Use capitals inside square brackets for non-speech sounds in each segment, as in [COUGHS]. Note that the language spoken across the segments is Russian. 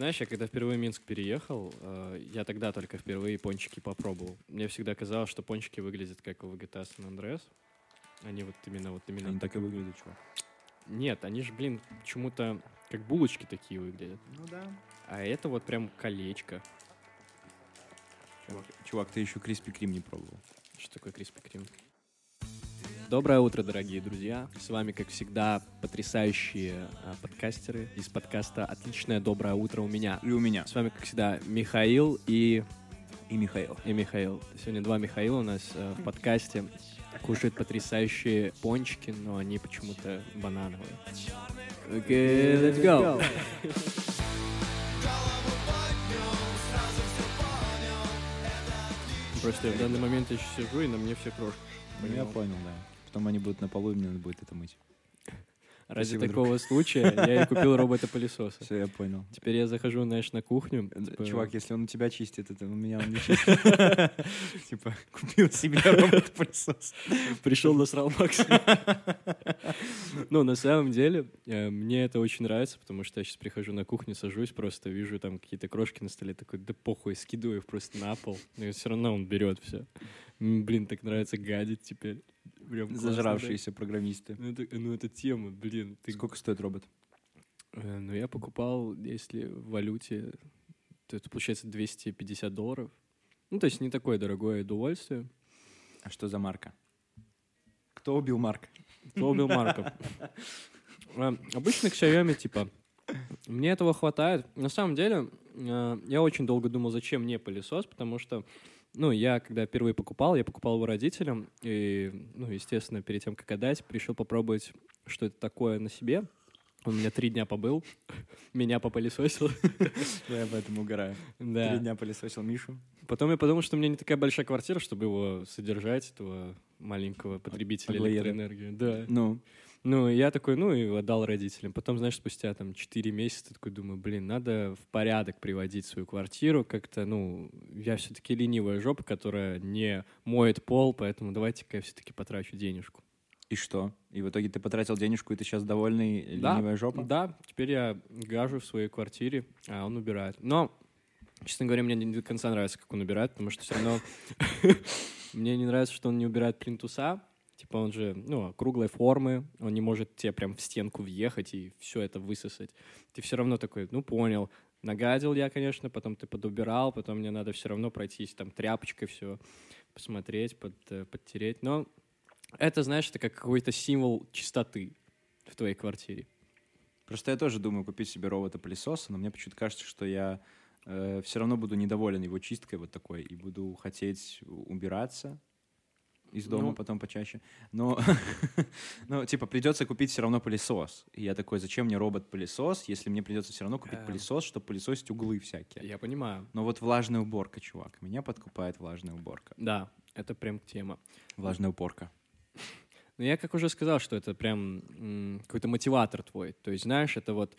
Знаешь, я когда впервые в Минск переехал, э, я тогда только впервые пончики попробовал. Мне всегда казалось, что пончики выглядят как у GTA San Andreas. Они вот именно вот именно... Они так и выглядят, чувак. Нет, они же, блин, почему-то как булочки такие выглядят. Ну да. А это вот прям колечко. Чувак, чувак, ты еще Криспи Крим не пробовал. Что такое Криспи Крим? Доброе утро, дорогие друзья. С вами, как всегда, потрясающие а, подкастеры из подкаста «Отличное доброе утро» у меня. И у меня. С вами, как всегда, Михаил и, И Михаил. и Михаил. Сегодня два Михаила у нас э, в подкасте. Кушают потрясающие пончики, но они почему-то банановые. Окей, let's go. Просто я в данный момент еще сижу, и на мне все крошки. Ну, я понял, да. Потом они будут на полу, и мне надо будет это мыть. Ради Спасибо, такого случая я и купил робота-пылесоса. Все, я понял. Теперь я захожу, знаешь, на кухню. типа, Чувак, если он у тебя чистит, это у меня он не чистит. [LAUGHS] Типа, купил себе робот-пылесос. пришел насрал Макс. Ну, на самом деле, э, мне это очень нравится, потому что я сейчас прихожу на кухню, сажусь, просто вижу там какие-то крошки на столе, такой, да похуй, скидываю их просто на пол. Но все равно он берет все. Блин, так нравится гадить теперь. Прям классно, да. Зажравшиеся программисты. Ну, это, ну, это тема, блин. Ты... Сколько стоит робот? Э, Ну, я покупал, если в валюте, то это получается 250 долларов. Ну, то есть не такое дорогое удовольствие. А что за марка? Кто убил Марка? Кто убил Марка? [LAUGHS] Э, Обычно к Xiaomi, типа, мне этого хватает. На самом деле, э, я очень долго думал, зачем мне пылесос, потому что, ну, я, когда впервые покупал, я покупал его родителям, и, ну, естественно, перед тем, как отдать, решил попробовать, что это такое на себе. Он у меня три дня побыл, [LAUGHS] меня попылесосил. [LAUGHS] Я об этом угораю. Да. Три дня пылесосил Мишу. Потом я подумал, что у меня не такая большая квартира, чтобы его содержать, этого маленького потребителя электроэнергии. Да. Ну, Ну, я такой, ну, и отдал родителям. Потом, знаешь, спустя там 4 месяца такой думаю, блин, надо в порядок приводить свою квартиру. Как-то, ну, я все-таки ленивая жопа, которая не моет пол, поэтому давайте-ка я все-таки потрачу денежку. и что? И в итоге ты потратил денежку, и ты сейчас довольный, Да, ленивая жопа? Да, теперь я гажу в своей квартире, а он убирает. Но, честно говоря, мне не до конца нравится, как он убирает, потому что все равно [LAUGHS] мне не нравится, что он не убирает плинтуса. Типа он же, ну, круглой формы, он не может тебе прям в стенку въехать и все это высосать. Ты все равно такой, ну, понял, нагадил я, конечно, потом ты подубирал, потом мне надо все равно пройтись там тряпочкой все, посмотреть, под, э, подтереть. Но это, знаешь, это как какой-то символ чистоты в твоей квартире. Просто я тоже думаю купить себе робота-пылесоса, но мне почему-то кажется, что я все равно буду недоволен его чисткой вот такой и буду хотеть убираться из дома Ну. потом почаще. Но, [LAUGHS] ну, типа, придется купить все равно пылесос. И я такой, зачем мне робот-пылесос, если мне придется все равно купить Эм. пылесос, чтобы пылесосить углы всякие. Я понимаю. Но вот влажная уборка, чувак. Меня подкупает влажная уборка. Да, это прям тема. Влажная уборка. [LAUGHS] Но я как уже сказал, что это прям какой-то мотиватор твой. То есть, знаешь, это вот,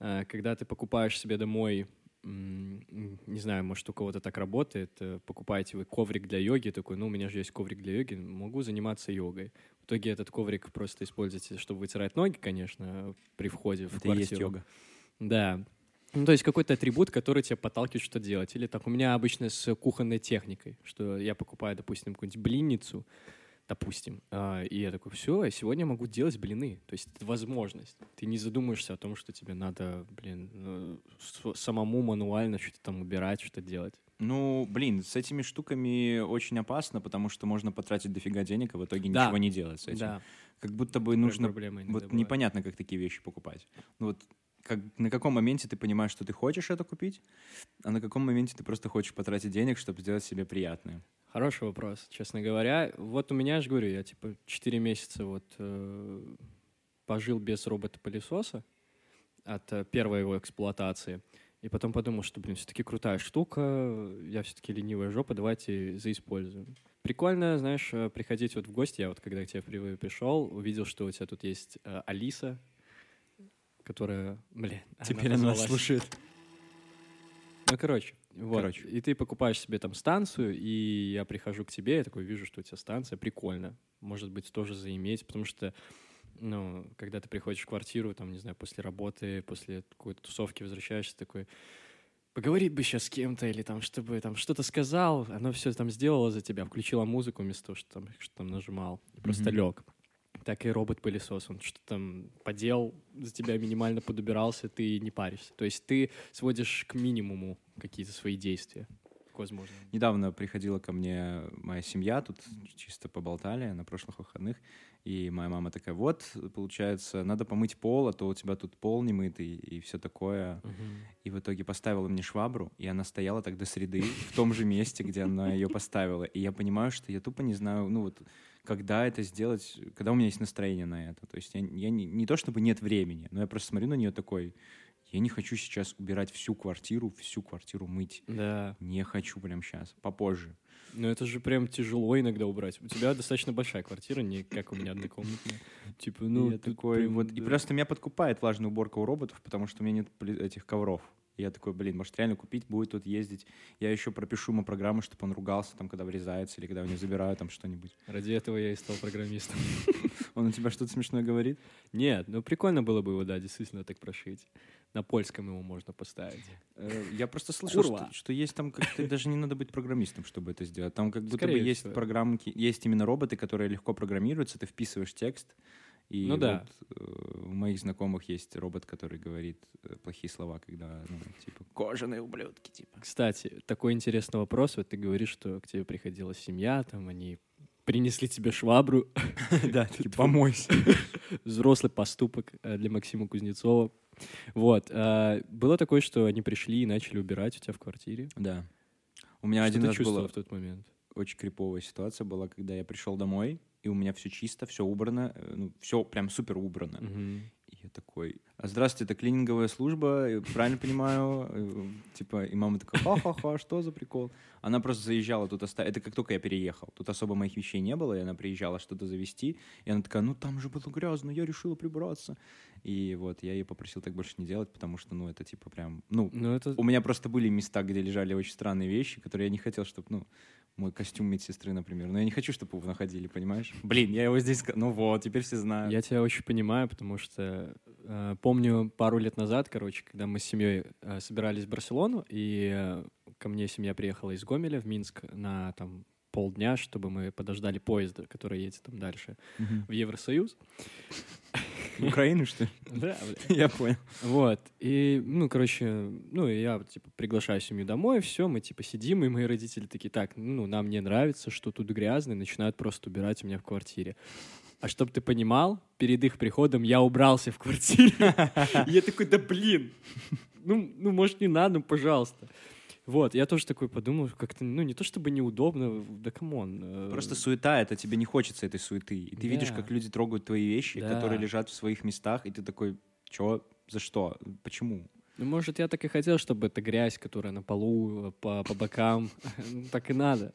э, когда ты покупаешь себе домой, не знаю, может, у кого-то так работает, э, покупаете вы коврик для йоги, такой, ну, у меня же есть коврик для йоги, могу заниматься йогой. В итоге этот коврик просто используете, чтобы вытирать ноги, конечно, при входе в Это и есть квартиру. йога. Да. Ну, то есть какой-то атрибут, который тебя подталкивает что делать. Или так у меня обычно с кухонной техникой, что я покупаю, допустим, какую-нибудь блинницу, допустим, а, и я такой, все, сегодня я могу делать блины. То есть это возможность. Ты не задумаешься о том, что тебе надо, блин, с- самому мануально что-то там убирать, что-то делать. Ну, блин, с этими штуками очень опасно, потому что можно потратить дофига денег, а в итоге Да. ничего не делать с этим. Да, Как будто бы такая нужно... Вот бывает. непонятно, как такие вещи покупать. Ну вот как, на каком моменте ты понимаешь, что ты хочешь это купить, а на каком моменте ты просто хочешь потратить денег, чтобы сделать себе приятное. Хороший вопрос, честно говоря. Вот у меня, я же говорю, я типа 4 месяца вот э, пожил без робота-пылесоса от э, первой его эксплуатации. И потом подумал, что, блин, все-таки крутая штука, я все-таки ленивая жопа, давайте заиспользуем. Прикольно, знаешь, э, приходить вот в гости. Я вот когда к тебе впервые пришел, увидел, что у тебя тут есть э, Алиса, которая, блин, Теперь она назвалась- слушает. [LAUGHS] ну, короче, вот. Короче. И ты покупаешь себе там станцию, и я прихожу к тебе, я такой вижу, что у тебя станция, прикольно. Может быть, тоже заиметь, потому что ну, когда ты приходишь в квартиру, там, не знаю, после работы, после какой-то тусовки возвращаешься, такой, поговорить бы сейчас с кем-то, или там, чтобы там что-то сказал, оно все там сделало за тебя, включила музыку вместо того, что там, что там нажимал, и просто Мгм. лег. Так и робот-пылесос, он что-то там подел, за тебя минимально подубирался, ты не паришься. То есть ты сводишь к минимуму какие-то свои действия. Возможно. Недавно приходила ко мне моя семья, тут чисто поболтали на прошлых выходных, и моя мама такая, вот, получается, надо помыть пол, а то у тебя тут пол не мытый и все такое. И в итоге поставила мне швабру, и она стояла так до среды в том же месте, где она ее поставила. И я понимаю, что я тупо не знаю, ну вот, когда это сделать, когда у меня есть настроение на это. То есть я, я не, не то чтобы нет времени, но я просто смотрю на нее такой, я не хочу сейчас убирать всю квартиру, всю квартиру мыть. Да. Не хочу прям сейчас, попозже. Но это же прям тяжело иногда убрать. У тебя достаточно большая квартира, не как у меня однокомнатная. Типа, ну, И я такой прям, вот, и да. просто меня подкупает влажная уборка у роботов, потому что у меня нет этих ковров. И я такой, блин, может реально купить, будет тут ездить. Я еще пропишу ему программу, чтобы он ругался, там, когда врезается или когда у него забирают там что-нибудь. Ради этого я и стал программистом. [LAUGHS] Он у тебя что-то смешное говорит? Нет, ну прикольно было бы его, да, действительно так прошить. На польском его можно поставить. Э, Я просто слышал, что, что есть там как-то даже не надо быть программистом, чтобы это сделать. Там как будто Скорее бы есть всего. программки, есть именно роботы, которые легко программируются, ты вписываешь текст. И Ну да. вот, э, у моих знакомых есть робот, который говорит э, плохие слова, когда, ну, типа, кожаные ублюдки, типа. Кстати, такой интересный вопрос. Вот ты говоришь, что к тебе приходила семья, там они принесли тебе швабру. [LAUGHS] Да, такие, помойся. [LAUGHS] Взрослый поступок э, для Максима Кузнецова. Вот. а, Было такое, что они пришли и начали убирать у тебя в квартире. Да. У меня один раз была в тот момент? очень криповая ситуация была, когда я пришел домой, и у меня все чисто, все убрано, э, ну, все прям супер убрано. Мгм. И я такой, а здравствуйте, это клининговая служба, э, правильно понимаю? Э, Типа, и мама такая, ха-ха-ха, что за прикол? Она просто заезжала тут, оста- это как только я переехал. Тут особо моих вещей не было, и она приезжала что-то завести. И она такая, ну там же было грязно, я решила прибраться. И вот, я ее попросил так больше не делать, потому что, ну, это типа прям, ну, Ну, это... у меня просто были места, где лежали очень странные вещи, которые я не хотел, чтобы, ну, мой костюм медсестры, например. Но я не хочу, чтобы его находили, понимаешь? Блин, я его здесь... Ну вот, теперь все знают. Я тебя очень понимаю, потому что э, помню пару лет назад, короче, когда мы с семьей э, собирались в Барселону, и э, ко мне семья приехала из Гомеля в Минск на там полдня, чтобы мы подождали поезда, который едет там дальше Мгм. в Евросоюз. Украину, что ли? [LAUGHS] Да, Я понял. Вот. И, ну, короче, ну, я, типа, приглашаю семью домой, все, мы, типа, сидим, и мои родители такие, так, ну, нам не нравится, что тут грязно, и начинают просто убирать у меня в квартире. А чтоб ты понимал, перед их приходом я убрался в квартире. [LAUGHS] Я такой, да блин, ну, ну, может, не надо, ну, пожалуйста. Вот, я тоже такой подумал, как-то, ну, не то чтобы неудобно, да come on. э, Просто суета, это тебе не хочется этой суеты. И ты видишь, Да. как люди трогают твои вещи, Да. которые лежат в своих местах, и ты такой, чё, за что, почему? Ну, может, я так и хотел, чтобы эта грязь, которая на полу, по, по бокам, [LAUGHS] ну, так и надо.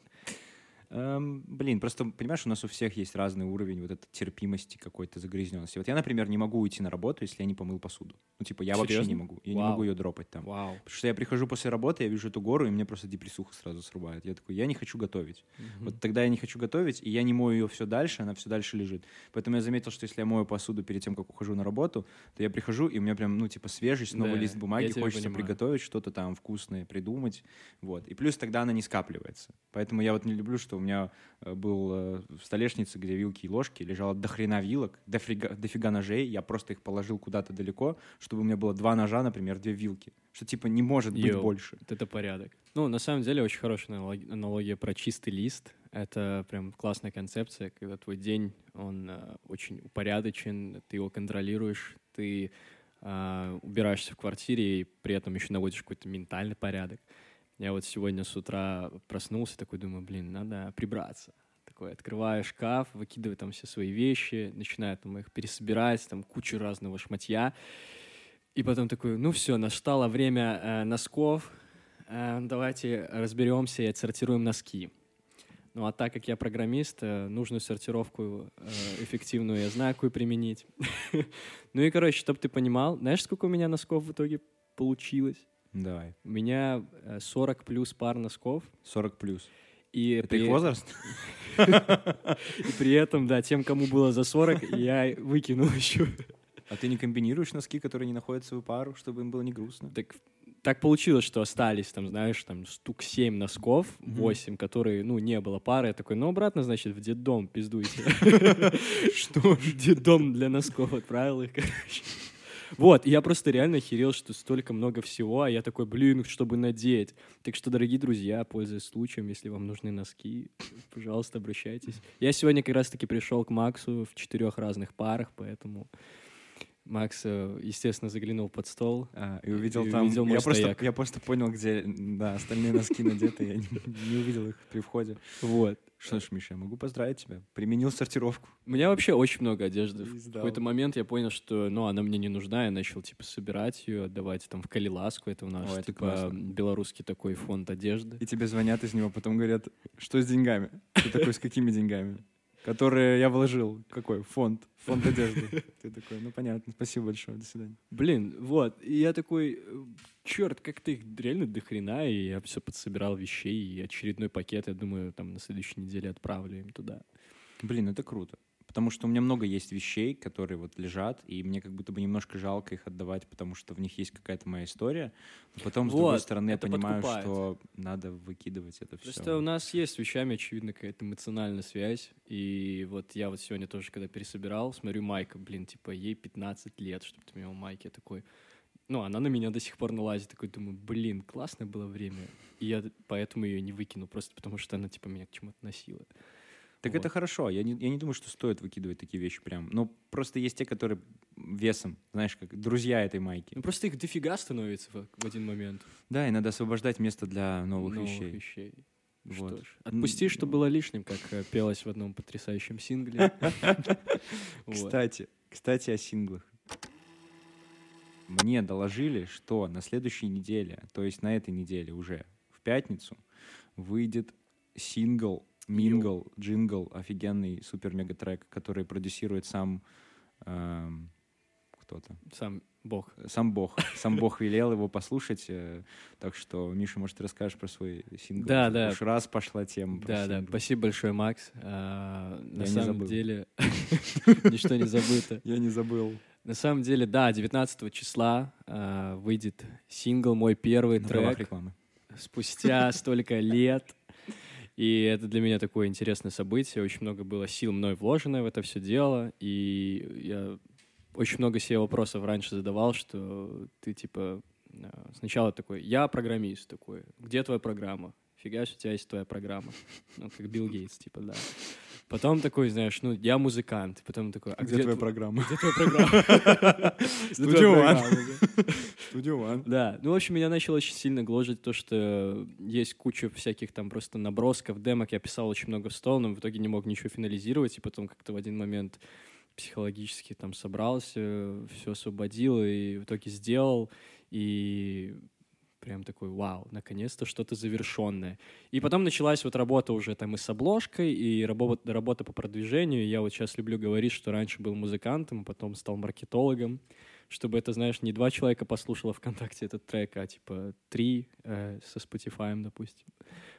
Эм, блин, просто, понимаешь, у нас у всех есть разный уровень вот этой терпимости какой-то загрязненности. Вот я, например, не могу уйти на работу, если я не помыл посуду. Ну, типа, я вообще не Серьезно? могу. Я не Вау. могу ее drop ать там. Вау. Потому что я прихожу после работы, я вижу эту гору, и мне просто депрессуха сразу срубает. Я такой, я не хочу готовить. Вот тогда я не хочу готовить, и я не мою ее все дальше, она все дальше лежит. Поэтому я заметил, что если я мою посуду перед тем, как ухожу на работу, то я прихожу, и у меня прям, ну, типа, свежесть, новый Да, лист бумаги, хочется понимаю. приготовить что-то там вкусное, придумать. Вот. И плюс тогда она не скапливается. Поэтому я вот не люблю, что у меня э, был э, в столешнице, где вилки и ложки, лежало до хрена вилок, дофига, ножей, я просто их положил куда-то далеко, чтобы у меня было два ножа, например, две вилки. Что, типа, не может быть Йоу. больше. Вот это порядок. Ну, на самом деле, очень хорошая аналог- аналогия про чистый лист. Это прям классная концепция, когда твой день, он э, очень упорядочен, ты его контролируешь, ты э, убираешься в квартире и при этом еще наводишь какой-то ментальный порядок. Я вот сегодня с утра проснулся, такой думаю, блин, надо прибраться. Такой открываю шкаф, выкидываю там все свои вещи, начинаю там их пересобирать, там кучу разного шматья. И потом такой, ну все, настало время э, носков, Э, давайте разберемся и отсортируем носки. Ну а так как я программист, э, нужную сортировку э, эффективную я знаю, какую применить. [LAUGHS] Ну и, короче, чтобы ты понимал, знаешь, сколько у меня носков в итоге получилось? Давай. У меня э, 40 плюс пар носков, 40 плюс. И Это при... их возраст? [LAUGHS] и при этом, да, тем, кому было за 40, [LAUGHS] я выкинул еще. А ты не комбинируешь носки, которые не находят свою пару, чтобы им было не грустно? Так, так получилось, что остались там, знаешь, там штук 7 носков, 8, которые, ну, не было пары. Я такой, ну, обратно, значит, в детдом пиздуйте. [LAUGHS] Что ж, детдом для носков отправил их, короче. Вот, я просто реально охерел, что столько много всего, а я такой, блин, чтобы надеть. Так что, дорогие друзья, пользуясь случаем, если вам нужны носки, пожалуйста, обращайтесь. Я сегодня как раз-таки пришел к Максу в четырех разных парах, поэтому Макс, э, естественно, заглянул под стол. А, и увидел И там... увидел я, просто, стояк. я просто понял, где да, остальные носки надеты, я не, не увидел их при входе. Вот. Что ж, Миша, я могу поздравить тебя. Применил сортировку. У меня вообще очень много одежды. В какой-то момент я понял, что, ну, она мне не нужна, я начал, типа, собирать ее, отдавать там в Калиласку, это у нас, Ой, типа, классно. белорусский такой фонд одежды. И тебе звонят из него, потом говорят, что с деньгами? Ты такой, с какими деньгами? Которые я вложил. Какой? Фонд. Фонд одежды. Ты такой, ну понятно, спасибо большое, до свидания. Блин, вот, и я такой, черт, как ты их реально до хрена, и я все подсобирал вещей, и очередной пакет, я думаю, там на следующей неделе отправлю им туда. Блин, это круто. Потому что у меня много есть вещей, которые вот лежат, и мне как будто бы немножко жалко их отдавать, потому что в них есть какая-то моя история. Но потом, с другой стороны, я понимаю, подкупает. что надо выкидывать это все. Просто у нас есть с вещами, очевидно, какая-то эмоциональная связь. И вот я вот сегодня тоже, когда пересобирал, смотрю Майка, блин, типа, ей 15 лет, чтобы ты имел Майки. Я такой, ну, она на меня до сих пор налазит. Такой думаю, блин, классное было время. И я поэтому ее не выкинул, просто потому что она, типа, меня к чему-то носила. Так Вот. это хорошо. Я не, я не думаю, что стоит выкидывать такие вещи прям. Но просто есть те, которые весом, знаешь, как друзья этой майки. Ну, просто их дофига становится в, в один момент. Да, и надо освобождать место для новых, Новых вещей. вещей. Вот. Что ж, отпусти, что было лишним, как э, пелось в одном потрясающем сингле. [LAUGHS] Кстати, кстати о синглах. Мне доложили, что на следующей неделе, то есть на этой неделе уже, в пятницу, выйдет сингл, мингл, джингл, офигенный супер-мега-трек, который продюсирует сам эм, кто-то. Сам Бог. Сам Бог. Сам Бог велел его послушать. э, Так что, Миша, может, ты расскажешь про свой сингл? Да, да. Уж раз пошла тема Да, да, спасибо большое, Макс. А, На самом деле, [LAUGHS] ничто не забыто. Я не забыл. На самом деле, да, 19 числа а, выйдет сингл, мой первый трек рекламы. спустя столько лет. И это для меня такое интересное событие. Очень много было сил мной вложено в это все дело. И я очень много себе вопросов раньше задавал, что ты типа а, сначала такой, я программист такой, где твоя программа? Фига, у тебя есть твоя программа. Ну, как Билл Гейтс, типа, да. Потом такой, знаешь, ну, я музыкант. Потом такой, а Где твоя тв- программа? Где твоя программа? [LAUGHS] Где Студио твоя программа, да? Студио One. Да, ну, в общем, меня начало очень сильно гложить то, что есть куча всяких там просто набросков, демок. Я писал очень много в стол, но в итоге не мог ничего финализировать, и потом как-то в один момент психологически там собрался, все освободил и в итоге сделал, и прям такой, вау, наконец-то что-то завершенное. И потом началась вот работа уже там и с обложкой, и работа, работа по продвижению. Я вот сейчас люблю говорить, что раньше был музыкантом, а потом стал маркетологом, чтобы это, знаешь, не два человека послушало ВКонтакте этот трек, а типа три э, со Spotify, допустим.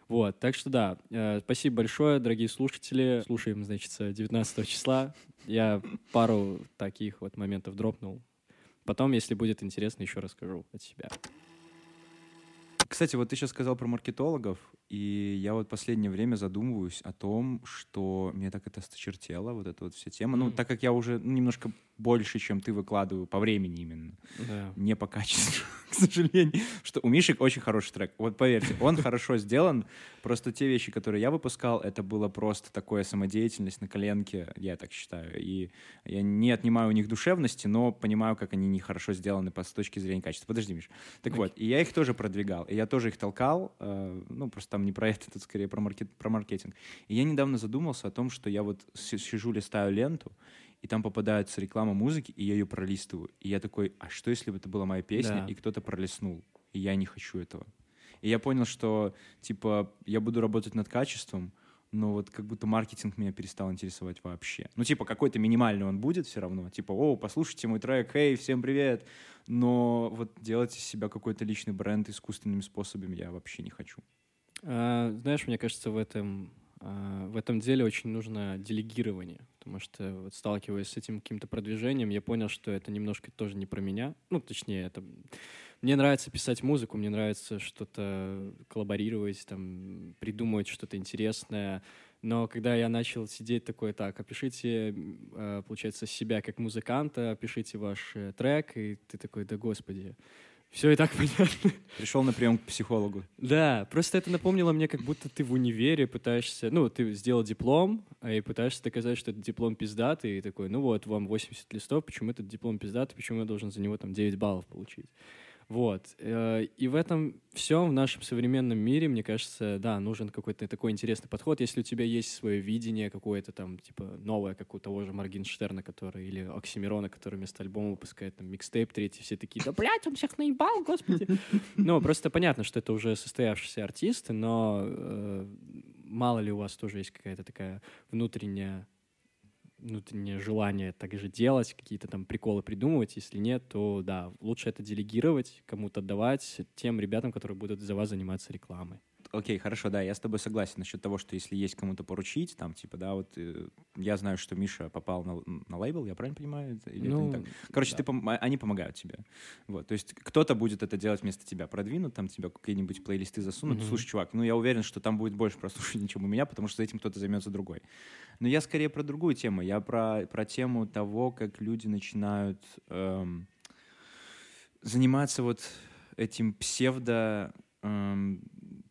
Вот, так что да, э, спасибо большое, дорогие слушатели. Слушаем, значит, с 19 числа. Я пару таких вот моментов дропнул. Потом, если будет интересно, еще расскажу от себя. Кстати, вот ты сейчас сказал про маркетологов, и я вот последнее время задумываюсь о том, что мне так это осточертело, вот эта вот вся тема. Ну, Мгм. так как я уже ну, немножко больше, чем ты выкладываю по времени именно, Да. не по качеству, [LAUGHS] к сожалению. Что у Миши очень хороший трек. Вот поверьте, он хорошо сделан. Просто те вещи, которые я выпускал, это было просто такое самодеятельность на коленке, я так считаю. И я не отнимаю у них душевности, но понимаю, как они нехорошо сделаны по, с точки зрения качества. Подожди, Миш. Так Окей. вот, и я их тоже продвигал, и я тоже их толкал. э, ну, просто там не про это, тут скорее про, маркет, про маркетинг. И я недавно задумался о том, что я вот си- сижу, листаю ленту, и там попадается реклама музыки, и я ее пролистываю. И я такой, а что если бы это была моя песня, Да. и кто-то пролистнул? И я не хочу этого. И я понял, что, типа, я буду работать над качеством, но вот как будто маркетинг меня перестал интересовать вообще. Ну, типа, какой-то минимальный он будет все равно. Типа, о, послушайте мой трек, эй, всем привет. Но вот делать из себя какой-то личный бренд искусственными способами я вообще не хочу. А, знаешь, мне кажется, в этом, а, в этом деле очень нужно делегирование, потому что вот сталкиваясь с этим каким-то продвижением, я понял, что это немножко тоже не про меня. Ну, точнее, это... Мне нравится писать музыку, мне нравится что-то коллаборировать, там, придумывать что-то интересное, но когда я начал сидеть такой, так, опишите, э, получается, себя как музыканта, опишите ваш э, трек, и ты такой, да господи, все и так [LAUGHS] понятно. Пришел на прием к психологу. Да, просто это напомнило мне, как будто ты в универе пытаешься, ну, ты сделал диплом, а и пытаешься доказать, что этот диплом пиздатый, и такой, ну вот, вам 80 листов, почему этот диплом пиздатый, почему я должен за него там 9 баллов получить? Вот. Э, и в этом все в нашем современном мире, мне кажется, да, нужен какой-то такой интересный подход. Если у тебя есть свое видение какое-то там, типа, новое, как у того же Моргенштерна, который, или Оксимирона, который вместо альбома выпускает там микстейп третий, все такие, да, блядь, он всех наебал, господи. Ну, просто понятно, что это уже состоявшиеся артисты, но э, мало ли у вас тоже есть какая-то такая внутренняя внутреннее желание так же делать, какие-то там приколы придумывать. Если нет, то да, лучше это делегировать, кому-то отдавать тем ребятам, которые будут за вас заниматься рекламой окей, хорошо, да, я с тобой согласен насчет того, что если есть кому-то поручить, там, типа, да, вот э, я знаю, что Миша попал на, на лейбл, я правильно понимаю? Или ну, это не так? Короче, да. ты пом- а, они помогают тебе. Вот, то есть кто-то будет это делать вместо тебя, продвинут, там тебя какие-нибудь плейлисты засунут. Mm-hmm. Слушай, чувак, ну я уверен, что там будет больше прослушивания, [LAUGHS] чем у меня, потому что этим кто-то займется другой. Но я скорее про другую тему. Я про, про тему того, как люди начинают эм, заниматься вот этим псевдо эм,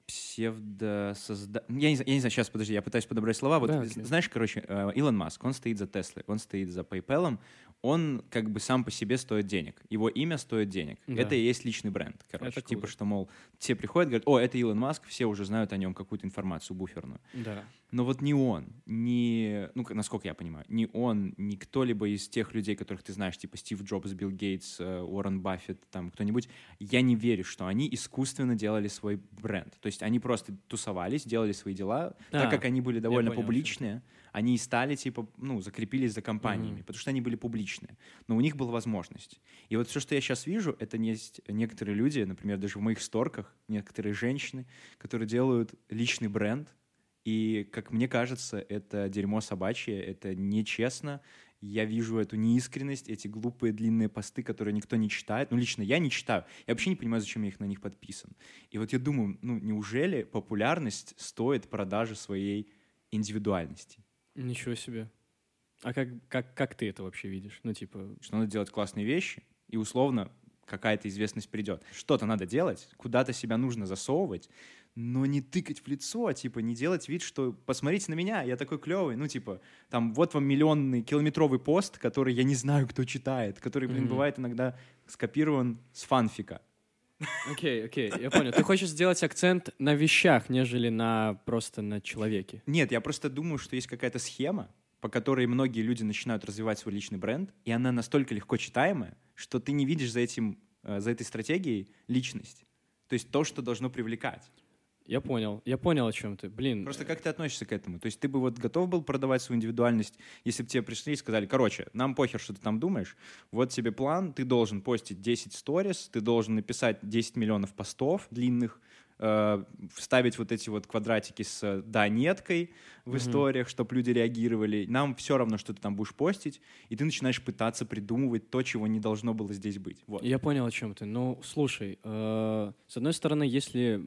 псевдосозда... Я не, я не знаю, сейчас, подожди, я пытаюсь подобрать слова. Вот, да, знаешь, короче, э, Илон Маск, он стоит за Теслой, он стоит за PayPal, он как бы сам по себе стоит денег. Его имя стоит денег. Да. Это и есть личный бренд, короче. Это типа, что, мол, все приходят, говорят, о, это Илон Маск, все уже знают о нем какую-то информацию буферную. Да. Но вот не он, не, ну, насколько я понимаю, не он, не кто-либо из тех людей, которых ты знаешь, типа Стив Джобс, Билл Гейтс, э, Уоррен Баффет, там кто-нибудь, я не верю, что они искусственно делали свой бренд. То есть они просто тусовались, делали свои дела, а, так как они были довольно понял, публичные, они и стали, типа, ну, закрепились за компаниями, mm-hmm. потому что они были публичные. Но у них была возможность. И вот все, что я сейчас вижу, это есть некоторые люди, например, даже в моих сторках, некоторые женщины, которые делают личный бренд, и, как мне кажется, это дерьмо собачье, это нечестно. Я вижу эту неискренность, эти глупые длинные посты, которые никто не читает. Ну, лично я не читаю. Я вообще не понимаю, зачем я их на них подписан. И вот я думаю, ну, неужели популярность стоит продажи своей индивидуальности? Ничего себе. А как, как, как ты это вообще видишь? Ну, типа... Что надо делать классные вещи, и условно какая-то известность придет. Что-то надо делать, куда-то себя нужно засовывать, но не тыкать в лицо, а, типа не делать вид, что посмотрите на меня, я такой клевый, ну типа там вот вам миллионный километровый пост, который я не знаю, кто читает, который, блин, mm-hmm. бывает иногда скопирован с фанфика. Окей, okay, окей, okay, я понял. Ты хочешь сделать акцент на вещах, нежели на просто на человеке? Нет, я просто думаю, что есть какая-то схема, по которой многие люди начинают развивать свой личный бренд, и она настолько легко читаемая, что ты не видишь за этим, э, за этой стратегией личность. То есть то, что должно привлекать. Я понял. Я понял, о чем ты. Блин. Просто как ты относишься к этому? То есть ты бы вот готов был продавать свою индивидуальность, если бы тебе пришли и сказали, короче, нам похер, что ты там думаешь, вот тебе план, ты должен постить 10 сторис, ты должен написать 10 миллионов постов длинных, вставить вот эти вот квадратики с да-неткой в mm-hmm. историях, чтобы люди реагировали. Нам все равно, что ты там будешь постить, и ты начинаешь пытаться придумывать то, чего не должно было здесь быть. Вот. Я понял, о чем ты. Ну, слушай, э, с одной стороны, если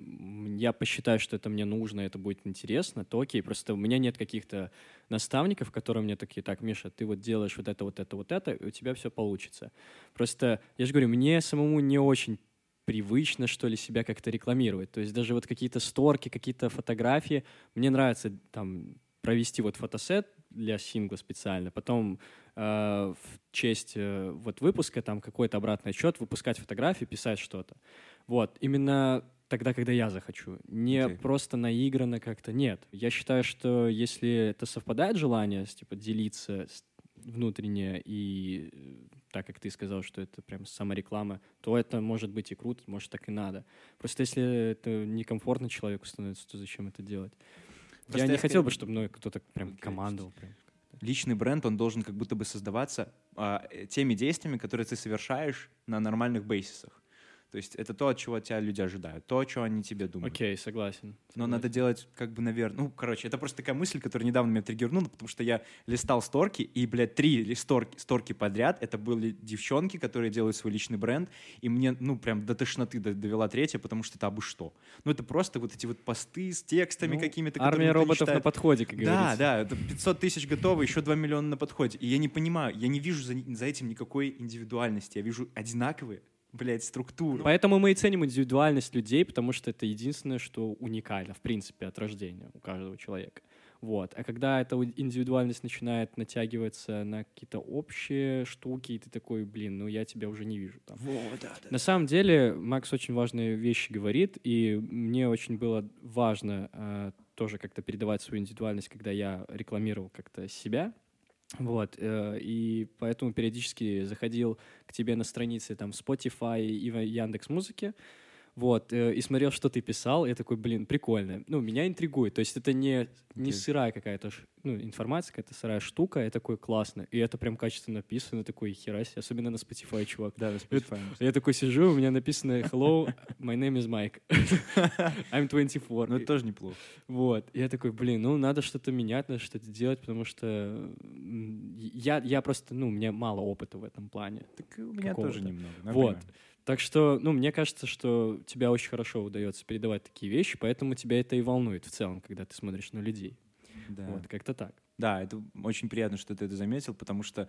я посчитаю, что это мне нужно, это будет интересно, то окей, просто у меня нет каких-то наставников, которые мне такие, так, Миша, ты вот делаешь вот это, вот это, вот это, и у тебя все получится. Просто, я же говорю, мне самому не очень привычно, что ли, себя как-то рекламировать. То есть даже вот какие-то сторки, какие-то фотографии, мне нравится там провести вот фотосет для сингла специально, потом э, в честь э, вот выпуска там какой-то обратный отчет, выпускать фотографии, писать что-то. Вот, именно тогда, когда я захочу. Не okay. просто наигранно как-то. Нет. Я считаю, что если это совпадает желание, типа, делиться внутренне и так как ты сказал, что это прям самореклама, то это может быть и круто, может так и надо. Просто если это некомфортно человеку становится, то зачем это делать? Просто я не хотел бы, чтобы мной кто-то прям командовал. Прям. Личный бренд, он должен как будто бы создаваться а, теми действиями, которые ты совершаешь на нормальных бейсисах. То есть это то, от чего от тебя люди ожидают, то, о чем они тебе думают. Окей, согласен. Но согласен. надо делать, как бы, наверное... Ну, короче, это просто такая мысль, которая недавно меня триггернула, потому что я листал сторки, и, блядь, три сторки, сторки подряд, это были девчонки, которые делают свой личный бренд, и мне, ну, прям до тошноты до- довела третья, потому что это абы что. Ну, это просто вот эти вот посты с текстами Ну, какими-то, Армия роботов на читает. подходе, как Да, говорится. да, это 500 тысяч готово, еще 2 миллиона на подходе. И я не понимаю, я не вижу за, за этим никакой индивидуальности. Я вижу одинаковые, блядь, структуры. Поэтому мы и ценим индивидуальность людей, потому что это единственное, что уникально, в принципе, от рождения у каждого человека. Вот. А когда эта индивидуальность начинает натягиваться на какие-то общие штуки, и ты такой, блин, ну я тебя уже не вижу там. Вот, да, да. На самом деле Макс очень важные вещи говорит, и мне очень было важно э, тоже как-то передавать свою индивидуальность, когда я рекламировал как-то себя. Вот, э, и поэтому периодически заходил к тебе на страницы там Spotify и в Яндекс Музыке, вот, э, и смотрел, что ты писал, и я такой, блин, прикольно. Ну, меня интригует, то есть это не, не сырая какая-то ну, информация, какая-то сырая штука, это такой классно, и это прям качественно написано, такой хера себе, особенно на Spotify, чувак. Да, да, Spotify. Я такой сижу, у меня написано «Hello, my name is Mike. [LAUGHS] I'm 24». Ну, это тоже неплохо. Вот. Я такой, блин, ну надо что-то менять, надо что-то делать, потому что я, я просто, ну, у меня мало опыта в этом плане. Так у меня тоже немного. Вот. Так что, ну, мне кажется, что тебя очень хорошо удается передавать такие вещи, поэтому тебя это и волнует в целом, когда ты смотришь на людей. Да. Вот, как-то так. Да, это очень приятно, что ты это заметил, потому что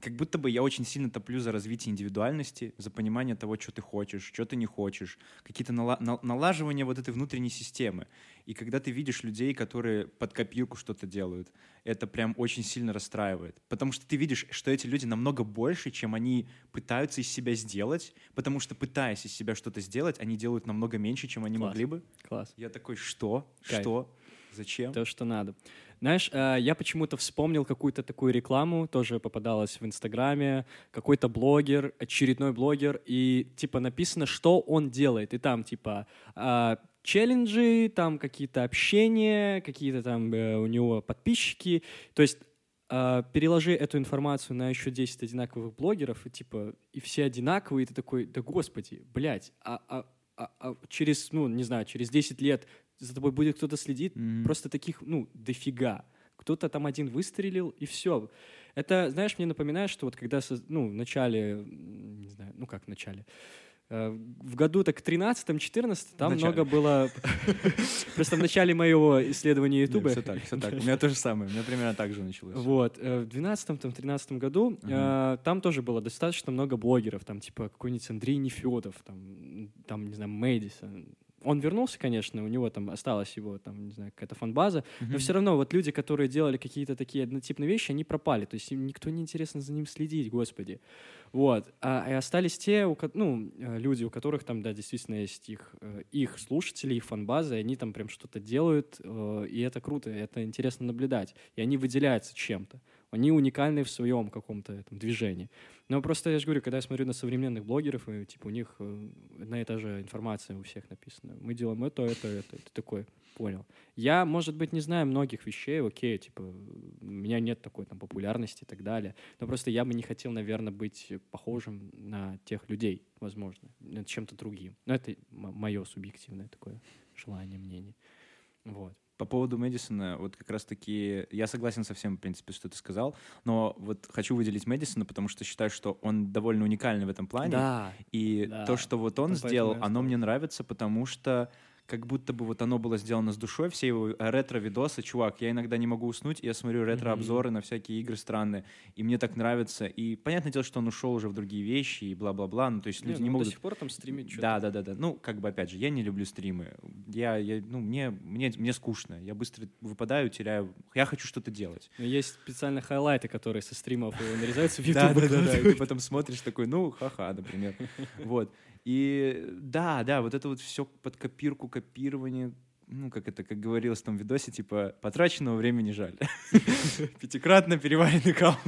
как будто бы я очень сильно топлю за развитие индивидуальности, за понимание того, что ты хочешь, что ты не хочешь, какие-то нала- на- налаживания вот этой внутренней системы. И когда ты видишь людей, которые под копирку что-то делают, это прям очень сильно расстраивает. Потому что ты видишь, что эти люди намного больше, чем они пытаются из себя сделать, потому что пытаясь из себя что-то сделать, они делают намного меньше, чем они Класс. могли бы. Класс. Я такой, что? Кайф. Что? Зачем? То, что надо. Знаешь, э, я почему-то вспомнил какую-то такую рекламу, тоже попадалась в Инстаграме, какой-то блогер, очередной блогер, и типа написано, что он делает. И там типа а, челленджи, там какие-то общения, какие-то там э, у него подписчики. То есть переложи эту информацию на еще 10 одинаковых блогеров, и типа, и все одинаковые, и ты такой, да господи, блядь, а, а, а- а через, ну, не знаю, через 10 лет за тобой будет кто-то следить, Мгм. просто таких, ну, дофига. Кто-то там один выстрелил, и все. Это, знаешь, мне напоминает, что вот когда, ну, в начале, не знаю, ну как в начале, э, в году так 13-14 там В начале. много было... [LAUGHS] Просто в начале моего исследования Ютуба... Все так, все так. У меня то же самое. У меня примерно так же началось. Вот, э, в 12-13 году э, там тоже было достаточно много блогеров, там типа какой-нибудь Андрей Нефедов, там, там, не знаю, Мэдисон. Он вернулся, конечно, у него там осталась его, там, не знаю, какая-то фанбаза, но все равно вот люди, которые делали какие-то такие однотипные вещи, они пропали, то есть им никто не интересно за ним следить, господи. Вот. А, и остались те, у, ну, э, люди, у которых там, да, действительно есть их, э, их слушатели, их фанбаза, и они там прям что-то делают, э, и это круто, это интересно наблюдать. И они выделяются чем-то. Они уникальны в своем каком-то этом движении. Но просто я же говорю, когда я смотрю на современных блогеров, и, типа у них э, одна и та же информация у всех написана. Мы делаем это, это, это. Ты такой, понял. Я, может быть, не знаю многих вещей, окей, типа, у меня нет такой там популярности и так далее. Но просто я бы не хотел, наверное, быть похожим на тех людей, возможно, чем-то другим. Но это мое субъективное такое желание, мнение. Вот. По поводу Мэдисона, вот как раз-таки я согласен со всем, в принципе, что ты сказал, но вот хочу выделить Мэдисона, потому что считаю, что он довольно уникальный в этом плане. Да, И Да. то, что вот он поэтому сделал, оно мне нравится, потому что как будто бы вот оно было сделано с душой, все его ретро-видосы, чувак, я иногда не могу уснуть, я смотрю ретро-обзоры на всякие игры странные, и мне так нравится, и понятное дело, что он ушел уже в другие вещи и бла-бла-бла, ну то есть люди ну, не могут... до сих пор там стримит что-то. Да, да, да, да. Ну, как бы опять же, я не люблю стримы. Я, я ну, мне, мне, мне скучно. Я быстро выпадаю, теряю. Я хочу что-то делать. Но есть специально хайлайты, которые со стримов нарезаются в [LAUGHS] YouTube. Да, да, да, да. И ты потом смотришь такой, ну, ха-ха, например. [LAUGHS] Вот. И да, да, вот это вот все под копирку, копирование. Ну, как это, как говорилось в том видосе, типа, потраченного времени жаль. [LAUGHS] Пятикратно переваренный кал. [LAUGHS]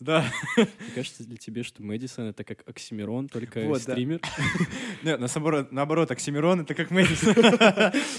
Да. Мне кажется для тебе, что Мэдисон — это как Оксимирон, только стример. [LAUGHS] Нет, наоборот, Оксимирон — это как Мэдисон.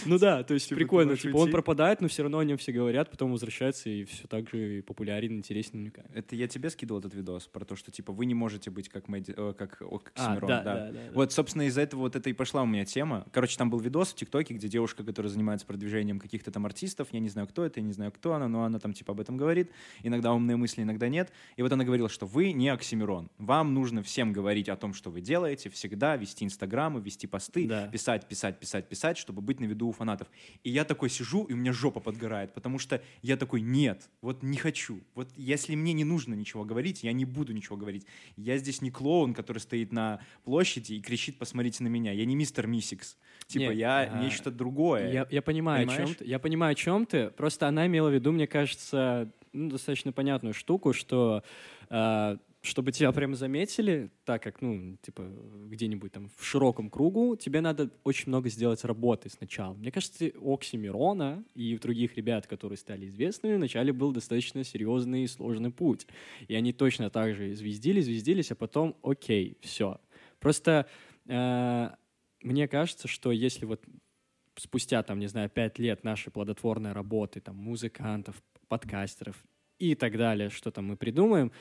Ну да, то есть Типа, прикольно. Типа он пропадает, но все равно о нем все говорят, потом возвращается и все так же популярен, интересен. Это я тебе скидывал этот видос про то, что, типа, вы не можете быть как э, как А, Оксимирон. да. да. Вот, собственно, из-за этого вот это и пошла у меня тема. Короче, там был видос в ТикТоке, где девушка, которая занимается продвижением каких-то там артистов, я не знаю, кто это, я не знаю, кто она, но она там типа об этом говорит. Иногда умные мысли, иногда нет. И вот она говорила, что вы не Оксимирон. Вам нужно всем говорить о том, что вы делаете, всегда вести инстаграмы, вести посты, Да. писать, писать, писать, писать, чтобы быть на виду у фанатов. И я такой сижу, и у меня жопа подгорает, потому что я такой, нет, вот не хочу. Вот если мне не нужно ничего говорить, я не буду ничего говорить. Я здесь не клоун, который стоит на площади и кричит, посмотрите на меня. Я не мистер Миссикс. Типа, Нет, я а, нечто другое. Я, я понимаю, о чем ты. Я понимаю, о чем ты. Просто она имела в виду, мне кажется, ну, достаточно понятную штуку, что а, чтобы тебя прям заметили, так как, ну, типа, где-нибудь там в широком кругу, тебе надо очень много сделать работы сначала. Мне кажется, Оксимирона и других ребят, которые стали известными, вначале был достаточно серьезный и сложный путь. И они точно так же звездились, звездились, а потом, окей, все. Просто э, мне кажется, что если вот спустя, там, не знаю, пять лет нашей плодотворной работы, там, музыкантов, подкастеров и так далее, что там мы придумаем,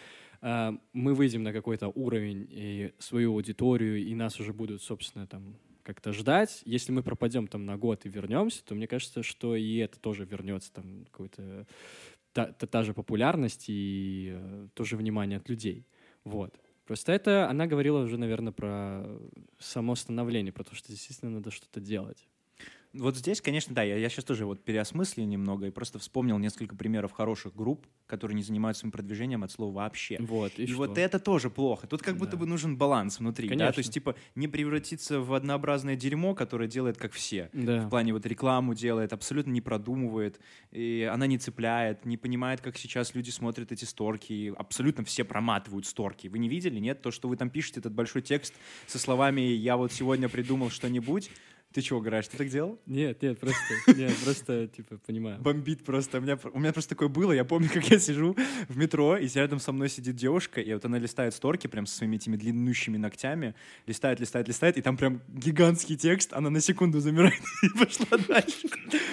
э, мы выйдем на какой-то уровень и свою аудиторию, и нас уже будут, собственно, там как-то ждать. Если мы пропадем там на год и вернемся, то мне кажется, что и это тоже вернется, там, какой-то та, та, та же популярность и э, тоже внимание от людей. Вот. Просто это она говорила уже, наверное, про само становление, про то, что действительно надо что-то делать. Вот здесь, конечно, да, я, я сейчас тоже вот переосмыслил немного и просто вспомнил несколько примеров хороших групп, которые не занимаются своим продвижением от слова вообще. Вот, и, И, что? вот это тоже плохо. Тут как будто Да. бы нужен баланс внутри, да, то Конечно. есть типа не превратиться в однообразное дерьмо, которое делает как все. Да. В плане вот рекламу делает, абсолютно не продумывает, и она не цепляет, не понимает, как сейчас люди смотрят эти сторки, и абсолютно все проматывают сторки. Вы не видели, нет? То, что вы там пишете, этот большой текст со словами «я вот сегодня придумал что-нибудь», ты чего, Гараж, ты так делал? Нет, нет, просто, нет, просто, типа, понимаю. Бомбит просто. У меня, у меня просто такое было. Я помню, как я сижу в метро, и рядом со мной сидит девушка, и вот она листает сторки прям со своими этими длиннющими ногтями. Листает, листает, листает, и там прям гигантский текст. Она на секунду замирает [LAUGHS] и пошла дальше.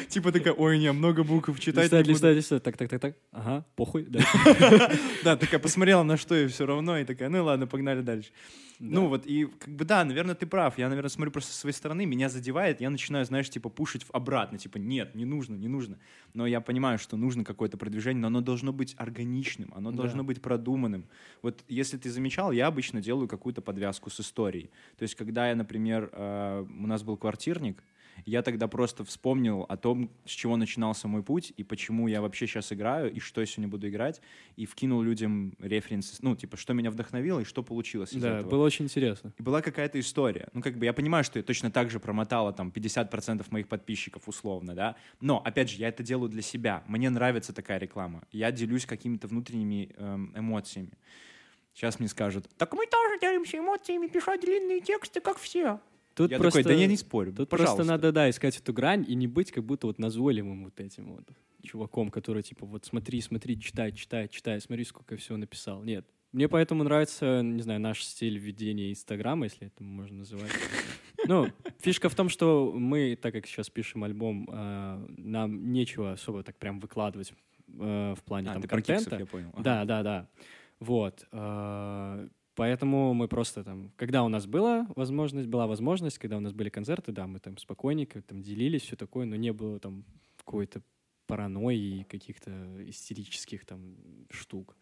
Типа такая, ой, не, много букв читать буду». листать, листать, так, так, так, так, ага, похуй, да. [LAUGHS] Да, такая посмотрела на что и все равно, и такая, ну ладно, погнали дальше. Ну вот, и как бы да, наверное, ты прав. Я, наверное, смотрю просто со своей стороны, меня задевает, я начинаю, знаешь, типа пушить обратно, типа нет, не нужно, не нужно. Но я понимаю, что нужно какое-то продвижение, но оно должно быть органичным, оно Да. должно быть продуманным. Вот если ты замечал, я обычно делаю какую-то подвязку с историей. То есть, когда я, например, э, у нас был квартирник, я тогда просто вспомнил о том, с чего начинался мой путь, и почему я вообще сейчас играю, и что я сегодня буду играть, и вкинул людям референсы, ну, типа, что меня вдохновило и что получилось из Да, этого. было очень интересно. И была какая-то история. Ну, как бы я понимаю, что я точно так же промотала там 50% моих подписчиков условно, да. Но, опять же, я это делаю для себя. Мне нравится такая реклама. Я делюсь какими-то внутренними эм, эмоциями. Сейчас мне скажут, так мы тоже делимся эмоциями, пишем длинные тексты, как все. Тут я просто, такой, да я не спорю, Тут пожалуйста. просто надо, да, искать эту грань и не быть как будто вот назойливым вот этим вот чуваком, который типа вот смотри, смотри, читай, читай, читай, смотри, сколько я всего написал. Нет. Мне поэтому нравится, не знаю, наш стиль ведения Инстаграма, если это можно называть. [LAUGHS] Ну, фишка в том, что мы, так как сейчас пишем альбом, э, нам нечего особо так прям выкладывать э, в плане А, там ты про киксов, контента. я понял. Ага. Да, да, да. Вот. Поэтому мы просто там, когда у нас была возможность, была возможность, когда у нас были концерты, да, мы там спокойненько там делились, все такое, но не было там какой-то паранойи и каких-то истерических там штук.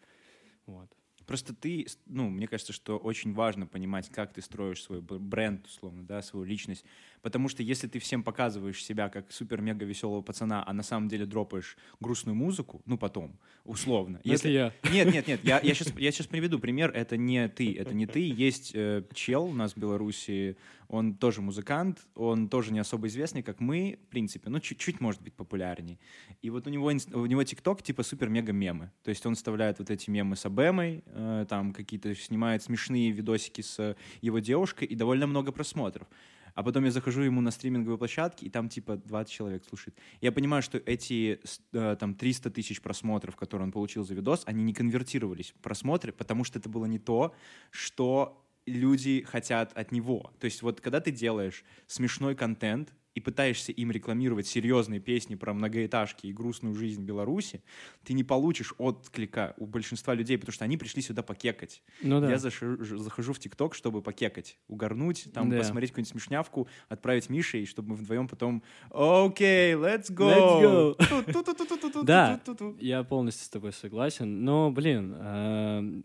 Вот. Просто ты, ну, мне кажется, что очень важно понимать, как ты строишь свой бренд, условно, да, свою личность. Потому что если ты всем показываешь себя как супер-мега веселого пацана, а на самом деле дропаешь грустную музыку, ну, потом, условно. Ну, это я. [LAUGHS] Нет, нет, нет, я, я, сейчас, я сейчас приведу пример. Это не ты, это не ты. Есть э, чел у нас в Беларуси, он тоже музыкант, он тоже не особо известный, как мы, в принципе, ну, чуть-чуть, может быть, популярней. И вот у него, у него ТикТок типа супер-мега-мемы. То есть он вставляет вот эти мемы с Абемой, э, там какие-то снимает смешные видосики с его девушкой, и довольно много просмотров. А потом я захожу ему на стриминговые площадки, и там типа 20 человек слушает. Я понимаю, что эти э, там 300 тысяч просмотров, которые он получил за видос, они не конвертировались в просмотры, потому что это было не то, что люди хотят от него. То есть вот когда ты делаешь смешной контент, и пытаешься им рекламировать серьезные песни про многоэтажки и грустную жизнь Беларуси, ты не получишь отклика у большинства людей, потому что они пришли сюда покекать. Ну, да. Я захожу, захожу в ТикТок, чтобы покекать, угорнуть, там да. посмотреть какую-нибудь смешнявку, отправить Мише, и чтобы мы вдвоем потом «Окей, let's go!», let's go. Да, я полностью с тобой согласен, но, блин, эм,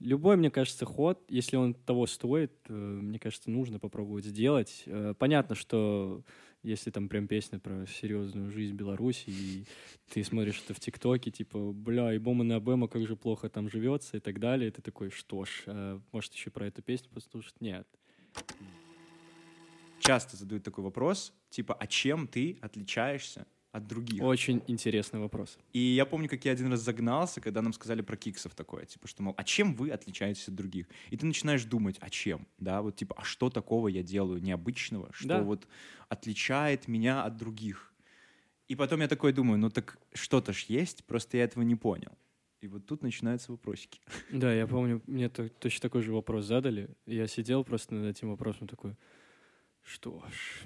любой, мне кажется, ход, если он того стоит, э, мне кажется, нужно попробовать сделать. Э, Понятно, что если там прям песня про серьезную жизнь Беларуси, и ты смотришь это в ТикТоке, типа, бля, и Бома на Бэма, как же плохо там живется и так далее, и ты такой, что ж, э, может, еще про эту песню послушать? Нет. Часто задают такой вопрос, типа «А чем ты отличаешься от других?» Очень интересный вопрос. И я помню, как я один раз загнался, когда нам сказали про киксов такое, типа, что, мол, а чем вы отличаетесь от других? И ты начинаешь думать, а чем, да, вот, типа, а что такого я делаю необычного, что Да. вот отличает меня от других? И потом я такой думаю, ну так что-то ж есть, просто я этого не понял. И вот тут начинаются вопросики. Да, я [LAUGHS] помню, мне то- точно такой же вопрос задали. Я сидел просто над этим вопросом такой, что ж...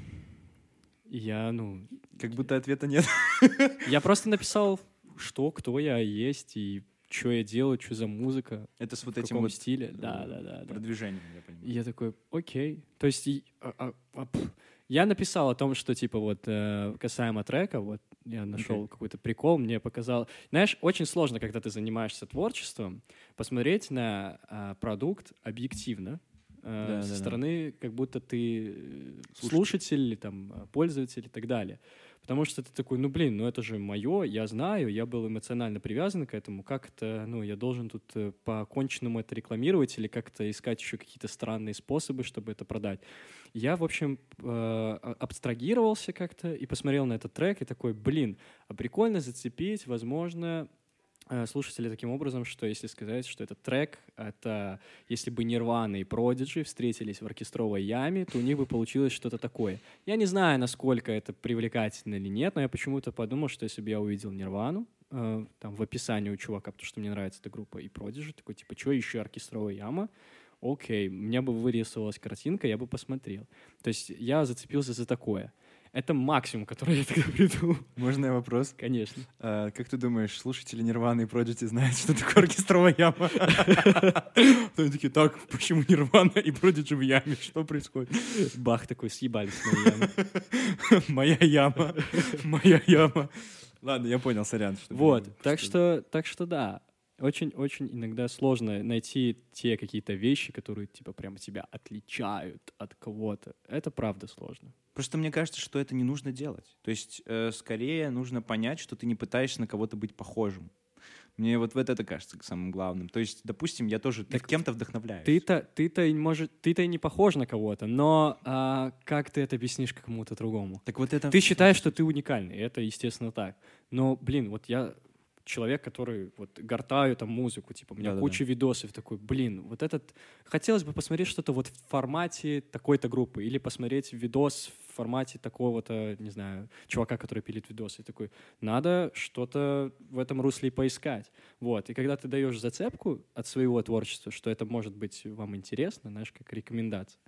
И я, ну, Как будто ответа нет. [LAUGHS] я просто написал, что, кто я есть, и что я делаю, что за музыка, Это с вот этим вот стиле. э, Да, да, да. да. продвижением, я И понимаю. я такой, окей. То есть и- а- а- а, я написал о том, что типа вот э, касаемо трека, вот я нашел какой-то прикол, мне показал. Знаешь, очень сложно, когда ты занимаешься творчеством, посмотреть на а, продукт объективно. Э, Да, со да, да. стороны, как будто ты э, Слушатель. слушатель или там э, пользователь и так далее. Потому что ты такой, ну блин, ну это же мое, я знаю, я был эмоционально привязан к этому, как это, ну я должен тут э, по конченному это рекламировать или как-то искать еще какие-то странные способы, чтобы это продать. Я, в общем, а- абстрагировался как-то и посмотрел на этот трек и такой, блин, а прикольно зацепить, возможно, слушателя таким образом, что если сказать, что этот трек, это если бы Нирвана и Продиджи встретились в оркестровой яме, то у них бы получилось что-то такое. Я не знаю, насколько это привлекательно или нет, но я почему-то подумал, что если бы я увидел Нирвану, э, там в описании у чувака, потому что мне нравится эта группа, и Продиджи, такой, типа, что еще оркестровая яма? Окей, у меня бы вырисовалась картинка, я бы посмотрел. То есть я зацепился за такое. Это максимум, который я тогда [LAUGHS] придумал. Можно я вопрос? Конечно. А, как ты думаешь, слушатели Нирваны и Prodigy знают, что такое оркестровая яма? [LAUGHS] Они такие, так, почему Нирвана и Prodigy в яме? Что происходит? Бах такой, съебались. [LAUGHS] Моя яма, моя яма. Ладно, я понял, сорян. что Вот, так что, так что да, очень-очень иногда сложно найти те какие-то вещи, которые типа прямо тебя отличают от кого-то. Это правда сложно. Просто мне кажется, что это не нужно делать. То есть, э, скорее нужно понять, что ты не пытаешься на кого-то быть похожим. Мне вот, вот это кажется самым главным. То есть, допустим, я тоже Так кем-то вдохновляюсь. Ты-то, ты-то, может, ты-то и не похож на кого-то, но а, как ты это объяснишь кому-то другому? Так вот это... Ты считаешь, что ты уникальный, это, естественно, так. Но, блин, вот я человек, который вот гортаю там музыку, типа, у меня Да-да-да. куча видосов, такой, блин, вот этот... Хотелось бы посмотреть что-то вот в формате такой-то группы, или посмотреть видос в формате такого-то, не знаю, чувака, который пилит видосы. И такой, надо что-то в этом русле поискать. Вот, и когда ты даешь зацепку от своего творчества, что это может быть вам интересно, знаешь, как рекомендация,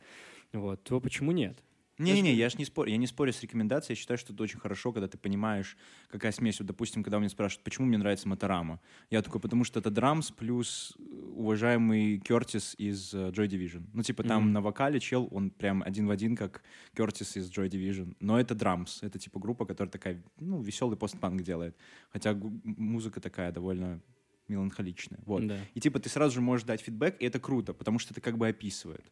вот, то почему нет? Не-не-не, я ж не спорю, я не спорю с рекомендацией, я считаю, что это очень хорошо, когда ты понимаешь, какая смесь. Вот, допустим, когда меня спрашивают, почему мне нравится Моторама, я такой, потому что это драмс плюс э, уважаемый Кертис из э, Joy Division. Ну, типа, там Мгм. на вокале чел, он прям один в один, как Кертис из Joy Division. Но это драмс, это типа группа, которая такая, ну, веселый постпанк делает. Хотя музыка такая довольно меланхоличная. Вот. Да. И типа ты сразу же можешь дать фидбэк, и это круто, потому что это как бы описывает.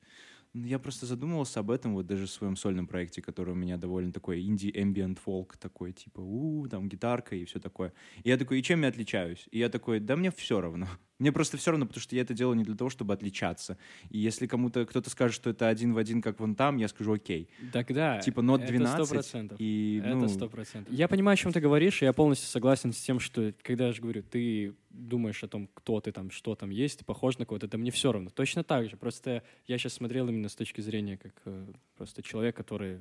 Я просто задумывался об этом вот даже в своем сольном проекте, который у меня довольно такой инди-эмбиент фолк такой, типа, у там гитарка и все такое. И я такой, и чем я отличаюсь? И я такой, да мне все равно. [LAUGHS] Мне просто все равно, потому что я это делаю не для того, чтобы отличаться. И если кому-то кто-то скажет, что это один в один, как вон там, я скажу, окей. Тогда Типа нот это 12, 100%. И, Это ну, сто процентов. Я понимаю, о чем ты говоришь, и я полностью согласен с тем, что, когда я же говорю, ты думаешь о том, кто ты там, что там есть, ты похож на кого-то, это мне все равно. Точно так же. Просто я сейчас смотрел именно с точки зрения как э, просто человек, который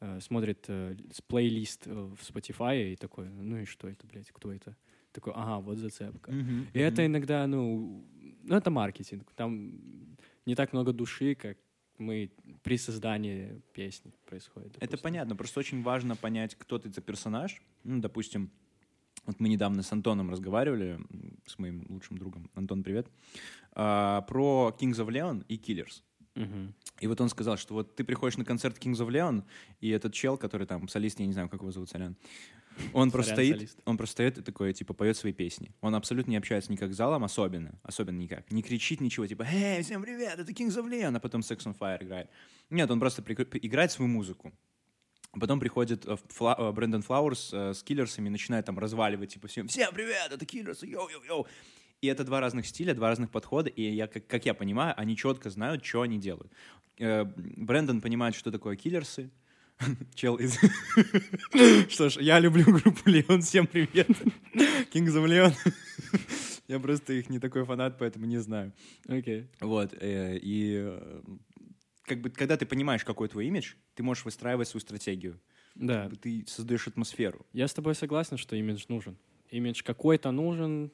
э, смотрит э, плейлист э, в Spotify и такой, ну и что это, блядь, кто это? Такой, ага, вот зацепка. Мгм, И это мгм. иногда, ну, ну, это маркетинг. Там не так много души, как мы при создании песни происходит. Это допустим. понятно, просто очень важно понять, кто ты за персонаж. Ну, допустим, вот мы недавно с Антоном разговаривали, с моим лучшим другом. Антон, привет. а, про Kings of Leon и Killers. Мгм. И вот он сказал, что вот ты приходишь на концерт Kings of Leon, и этот чел, который там солист, я не знаю, как его зовут, сорян, он просто стоит, солист. он просто стоит и такой, типа, поет свои песни. Он абсолютно не общается никак с залом, особенно, особенно никак. Не кричит ничего, типа, «Эй, всем привет, это Kings of Leon», а потом Sex on Fire играет. Нет, он просто при- играет свою музыку. Потом приходит э, Фла- э, Брэндон Флауэрс э, с Killers ами и начинает там разваливать, типа, всем, всем привет, это Killers ы, yo-yo-yo. И это два разных стиля, два разных подхода, и я, как, как я понимаю, они четко знают, что они делают. Брэндон понимает, что такое Killers ы, [LAUGHS] Чел из... [LAUGHS] Что ж, я люблю группу Леон, всем привет. [LAUGHS] Kings of Leon. Я просто их не такой фанат, поэтому не знаю. Окей. Вот, э, и как бы, когда ты понимаешь, какой твой имидж, ты можешь выстраивать свою стратегию. Да. Ты создаешь атмосферу. Я с тобой согласен, что имидж нужен. Имидж какой-то нужен.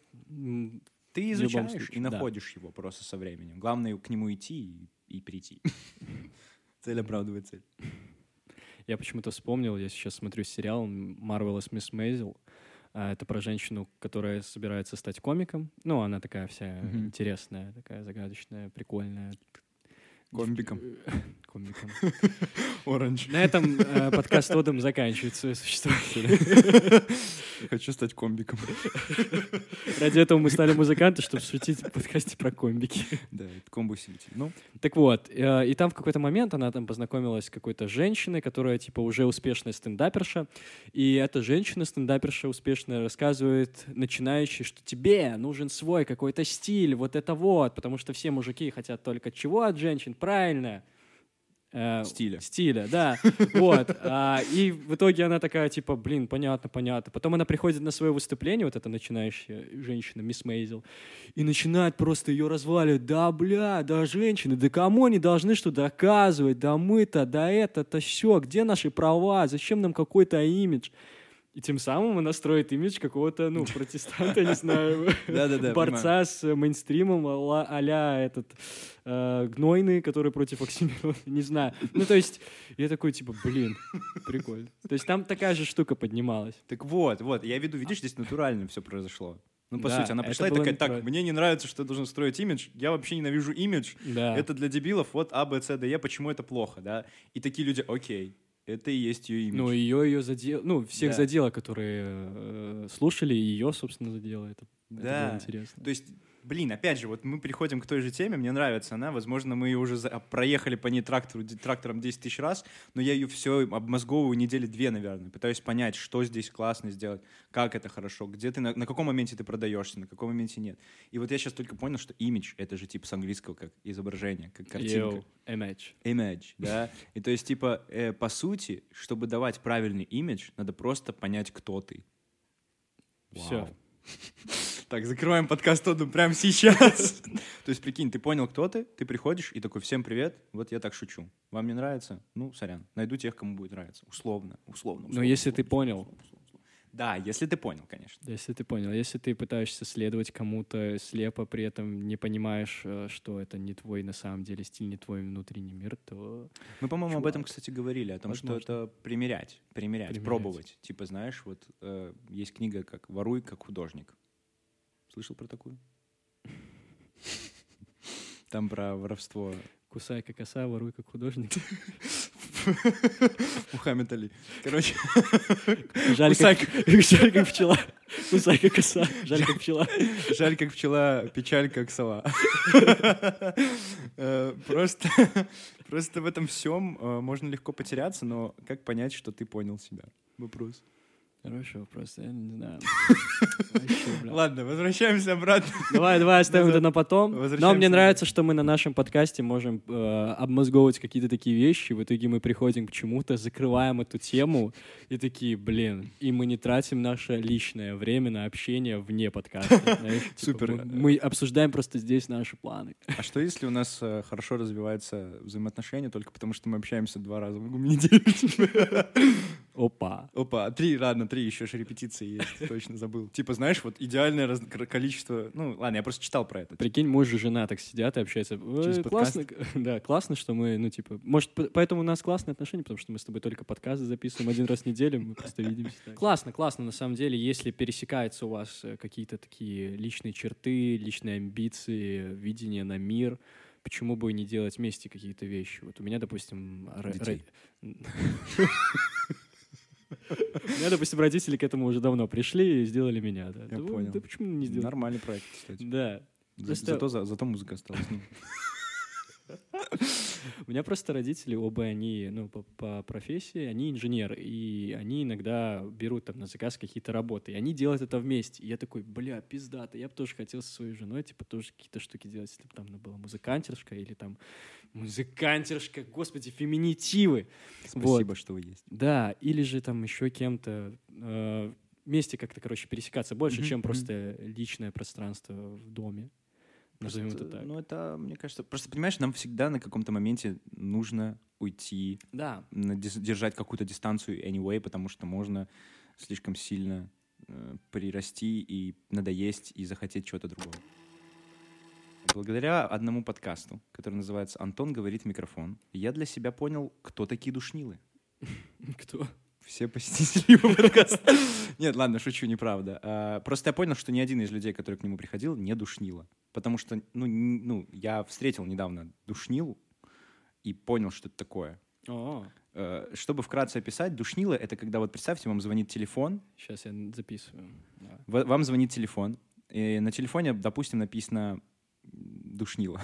Ты изучаешь и да. находишь его просто со временем. Главное к нему идти и, и прийти. [LAUGHS] Цель оправдывает цель. Я почему-то вспомнил, я сейчас смотрю сериал Marvelous Miss Maisel. А, Это про женщину, которая собирается стать комиком. Ну, она такая вся интересная, такая загадочная, прикольная. Комбиком. [LAUGHS] Комиком. [LAUGHS] Оранж. На этом э, подкаст Одом заканчивает свое существование. [LAUGHS] Хочу стать комбиком. Ради этого мы стали музыканты, чтобы шутить в подкасте про комбики. Да, это комбо-усилитель. Ну, Так вот, э, и там в какой-то момент она там познакомилась с какой-то женщиной, которая типа уже успешная стендаперша, и эта женщина-стендаперша успешно рассказывает начинающей, что тебе нужен свой какой-то стиль, вот это вот, потому что все мужики хотят только чего от женщин? Правильно. Э, Стиля. Стиля, да. [LAUGHS] Вот. А, И в итоге она такая, типа, блин, понятно, понятно. Потом она приходит на свое выступление, вот эта начинающая женщина, мисс Мейзел, и начинает просто ее разваливать. Да, бля, да, женщины, да кому они должны что доказывать? Да мы-то, да это-то все. Где наши права? Зачем нам какой-то имидж? И тем самым она строит имидж какого-то, ну, протестанта, не знаю, [LAUGHS] борца с мейнстримом а-ля, этот э, гнойный, который против Оксимирона, [LAUGHS] не знаю. Ну, то есть, я такой, типа, блин, прикольно. То есть там такая же штука поднималась. Так вот, вот, я веду, видишь, здесь натурально все произошло. Ну, по Да, сути, она пришла и такая, так, мне не нравится, что я должен строить имидж, я вообще ненавижу имидж, Да. это для дебилов, вот А, Б, С, Д, Е, почему это плохо, да? И такие люди, окей, это и есть ее имидж. Ну, ее ее задело, ну, всех Да. задело, которые э, слушали, ее, собственно, задело. Это, это Да. было интересно. То есть, блин, опять же, вот мы переходим к той же теме, мне нравится она, возможно, мы ее уже за- проехали по ней трактору, трактором 10 тысяч раз, но я ее все обмозговываю недели две, наверное, пытаюсь понять, что здесь классно сделать, как это хорошо, где ты, на, на каком моменте ты продаешься, на каком моменте нет. И вот я сейчас только понял, что имидж — это же типа с английского как изображение, как картинка. Йоу, image. Image, да. И то есть, типа, э, по сути, чтобы давать правильный имидж, надо просто понять, кто ты. Всё. Так, закрываем подкаст Тодом прямо сейчас. [LAUGHS] То есть, прикинь, ты понял, кто ты, ты приходишь и такой, всем привет, вот я так шучу. Вам не нравится? Ну, сорян, найду тех, кому будет нравиться. Условно, условно. Но условно, если ты понял. условно. Да, если ты понял, конечно. Если ты понял, если ты пытаешься следовать кому-то слепо, при этом не понимаешь, э, что это не твой на самом деле стиль, не твой внутренний мир, то Мы, по-моему, об этом, кстати, говорили, о том, что Возможно. это примерять, примерять, Примерять. пробовать. Типа, знаешь, вот э, есть книга как «Воруй как художник». Слышал про такую? Там про воровство. кусай как оса, воруй как художник. [LAUGHS] Мухаммед Али. Короче, Жаль, Кусай как, жаль, как пчела. Кусай как оса, жаль, как пчела. жаль, как пчела, печаль, как сова. Э, Просто, просто в этом всем можно легко потеряться, но как понять, что ты понял себя? Вопрос. Хороший вопрос, я не знаю. [LAUGHS] Ладно, возвращаемся обратно. Давай, давай оставим это на потом. Но мне нравится, что мы на нашем подкасте можем э, обмозговывать какие-то такие вещи. В итоге мы приходим к чему-то, закрываем эту тему и такие, блин, и мы не тратим наше личное время на общение вне подкаста. [LAUGHS] знаешь, типа, Супер. Мы, мы обсуждаем просто здесь наши планы. А что если у нас э, хорошо развиваются взаимоотношения только потому, что мы общаемся два раза в неделю? [LAUGHS] Опа. Опа, три, ладно, три, еще же репетиции есть, [LAUGHS] точно забыл. Типа, знаешь, вот идеальное раз- количество... Ну, ладно, я просто читал про это. Прикинь, муж и жена так сидят и общаются. Э, Через классно, [LAUGHS] да, классно, что мы, ну, типа, может, поэтому у нас классные отношения, потому что мы с тобой только подкасты записываем один раз в неделю, мы просто видимся. так. Классно, классно, на самом деле, если пересекаются у вас э, какие-то такие личные черты, личные амбиции, видение на мир, почему бы не делать вместе какие-то вещи? Вот у меня, допустим, Детей. [LAUGHS] меня, допустим, родители к этому уже давно пришли и сделали меня. Да, Я Да, понял. Да почему не сделать? Нормальный проект, кстати. Да. За- Просто- Зато, за- зато музыка осталась. ну. [LAUGHS] У меня просто родители, оба они, ну, по, по профессии, они инженеры, и они иногда берут там на заказ какие-то работы, и они делают это вместе. И я такой, бля, пиздато, я бы тоже хотел со своей женой, типа, тоже какие-то штуки делать, если бы там она была музыкантершка или там музыкантершка, господи, феминитивы. Спасибо, что вы есть. Да, или же там еще кем-то э, вместе как-то, короче, пересекаться больше, Мгм, чем просто личное пространство в доме. Назовем это Просто, так. Ну, это, мне кажется... Просто, понимаешь, нам всегда на каком-то моменте нужно уйти, Да, держать какую-то дистанцию anyway, потому что можно слишком сильно э, прирасти и надоесть и захотеть чего-то другого. Благодаря одному подкасту, который называется «Антон говорит в микрофон», я для себя понял, кто такие душнилы. [LAUGHS] кто? Все посетители его подкаста. Нет, ладно, шучу, неправда. А, Просто я понял, что ни один из людей, который к нему приходил, не душнило. Потому что, ну, ну, я встретил недавно душнилу и понял, что это такое. О, Э, Чтобы вкратце описать, душнило — это когда, вот представьте, вам звонит телефон, сейчас я записываю. Вам звонит телефон, и на телефоне, допустим, написано душнило.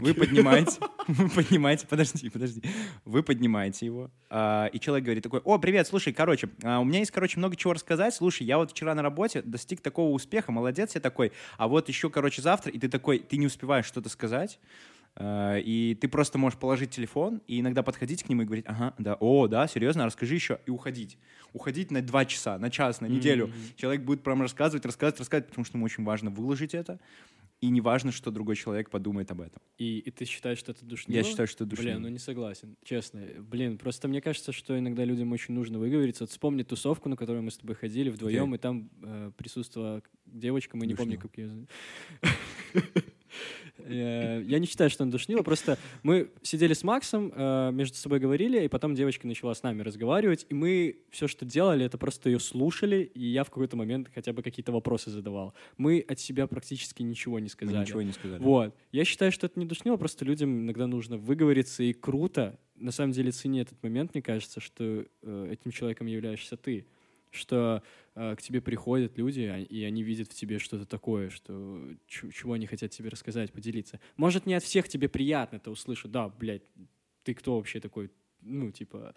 Вы поднимаете, [LAUGHS] вы поднимаете, подожди, подожди, вы поднимаете его, а, и человек говорит такой, о, привет, слушай, короче, а, у меня есть, короче, много чего рассказать, слушай, я вот вчера на работе достиг такого успеха, молодец, я такой, а вот еще, короче, завтра, и ты такой, ты не успеваешь что-то сказать, а, и ты просто можешь положить телефон и иногда подходить к нему и говорить, ага, да, о, да, серьезно, расскажи еще, и уходить. Уходить на два часа, на час, на неделю. Мгм. Человек будет прям рассказывать, рассказывать, рассказывать, потому что ему очень важно выложить это, и не важно, что другой человек подумает об этом. И, и ты считаешь, что это душнило? Я считаю, что это Блин, ну не согласен, честно. Блин, просто мне кажется, что иногда людям очень нужно выговориться. Вот вспомни тусовку, на которую мы с тобой ходили вдвоем, и там э, присутствовала девочка, мы не помню, Душнила. как ее Я не считаю, что она душнила, просто мы сидели с Максом, э, между собой говорили, и потом девочка начала с нами разговаривать, и мы все, что делали, это просто ее слушали, и я в какой-то момент хотя бы какие-то вопросы задавал. Мы от себя практически ничего не Мы сказали. ничего не сказали. Вот. Я считаю, что это не душнило, просто людям иногда нужно выговориться, и круто. На самом деле цени этот момент, мне кажется, что э, этим человеком являешься ты. Что э, к тебе приходят люди, а- и они видят в тебе что-то такое, что чего они хотят тебе рассказать, поделиться. Может, не от всех тебе приятно это услышать. Да, блядь, ты кто вообще такой? Ну, типа,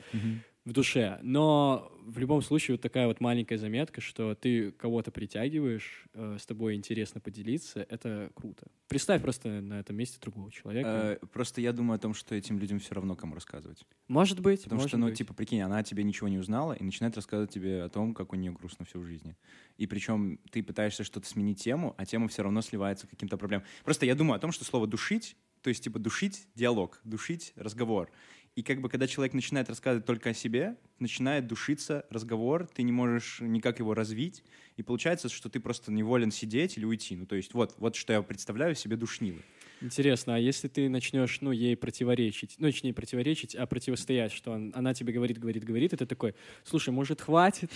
в душе. Но в любом случае вот такая вот маленькая заметка, что ты кого-то притягиваешь, э, с тобой интересно поделиться, это круто. Представь просто на этом месте другого человека. Э, Просто я думаю о том, что этим людям все равно, кому рассказывать. может быть, Потому может что, ну, быть. типа, прикинь, она тебе ничего не узнала и начинает рассказывать тебе о том, как у нее грустно все в жизни. И причем ты пытаешься что-то сменить тему, а тема все равно сливается к каким-то проблемам. Просто я думаю о том, что слово «душить», то есть, типа, душить диалог, душить разговор. И как бы, когда человек начинает рассказывать только о себе, начинает душиться разговор, ты не можешь никак его развить, и получается, что ты просто неволен сидеть или уйти. Ну, то есть, вот, вот что я представляю себе душнилы. Интересно, а если ты начнешь, ну, ей противоречить, ну, точнее, противоречить, а противостоять, что он- она тебе говорит, говорит, говорит, ты такой, слушай, может, хватит?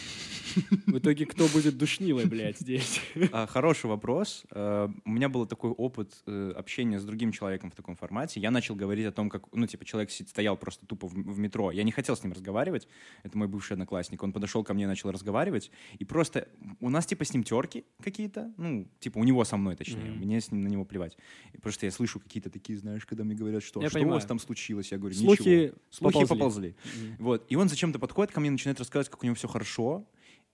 В итоге кто будет душнилой, блядь, здесь? А, Хороший вопрос. Э, У меня был такой опыт э, общения с другим человеком в таком формате. Я начал говорить о том, как, ну, типа, человек стоял просто тупо в, метро. Я не хотел с ним разговаривать. Это мой бывший одноклассник. Он подошел ко мне и начал разговаривать. И просто у нас, типа, с ним терки какие-то. Ну, типа, у него со мной, точнее. Мне с ним на него плевать. И просто я слышу какие-то такие, знаешь, когда мне говорят, что, Я что у вас там случилось? Я говорю, Слухи ничего. Слухи поползли. поползли. Мгм. Вот. И он зачем-то подходит ко мне, начинает рассказывать, как у него все хорошо.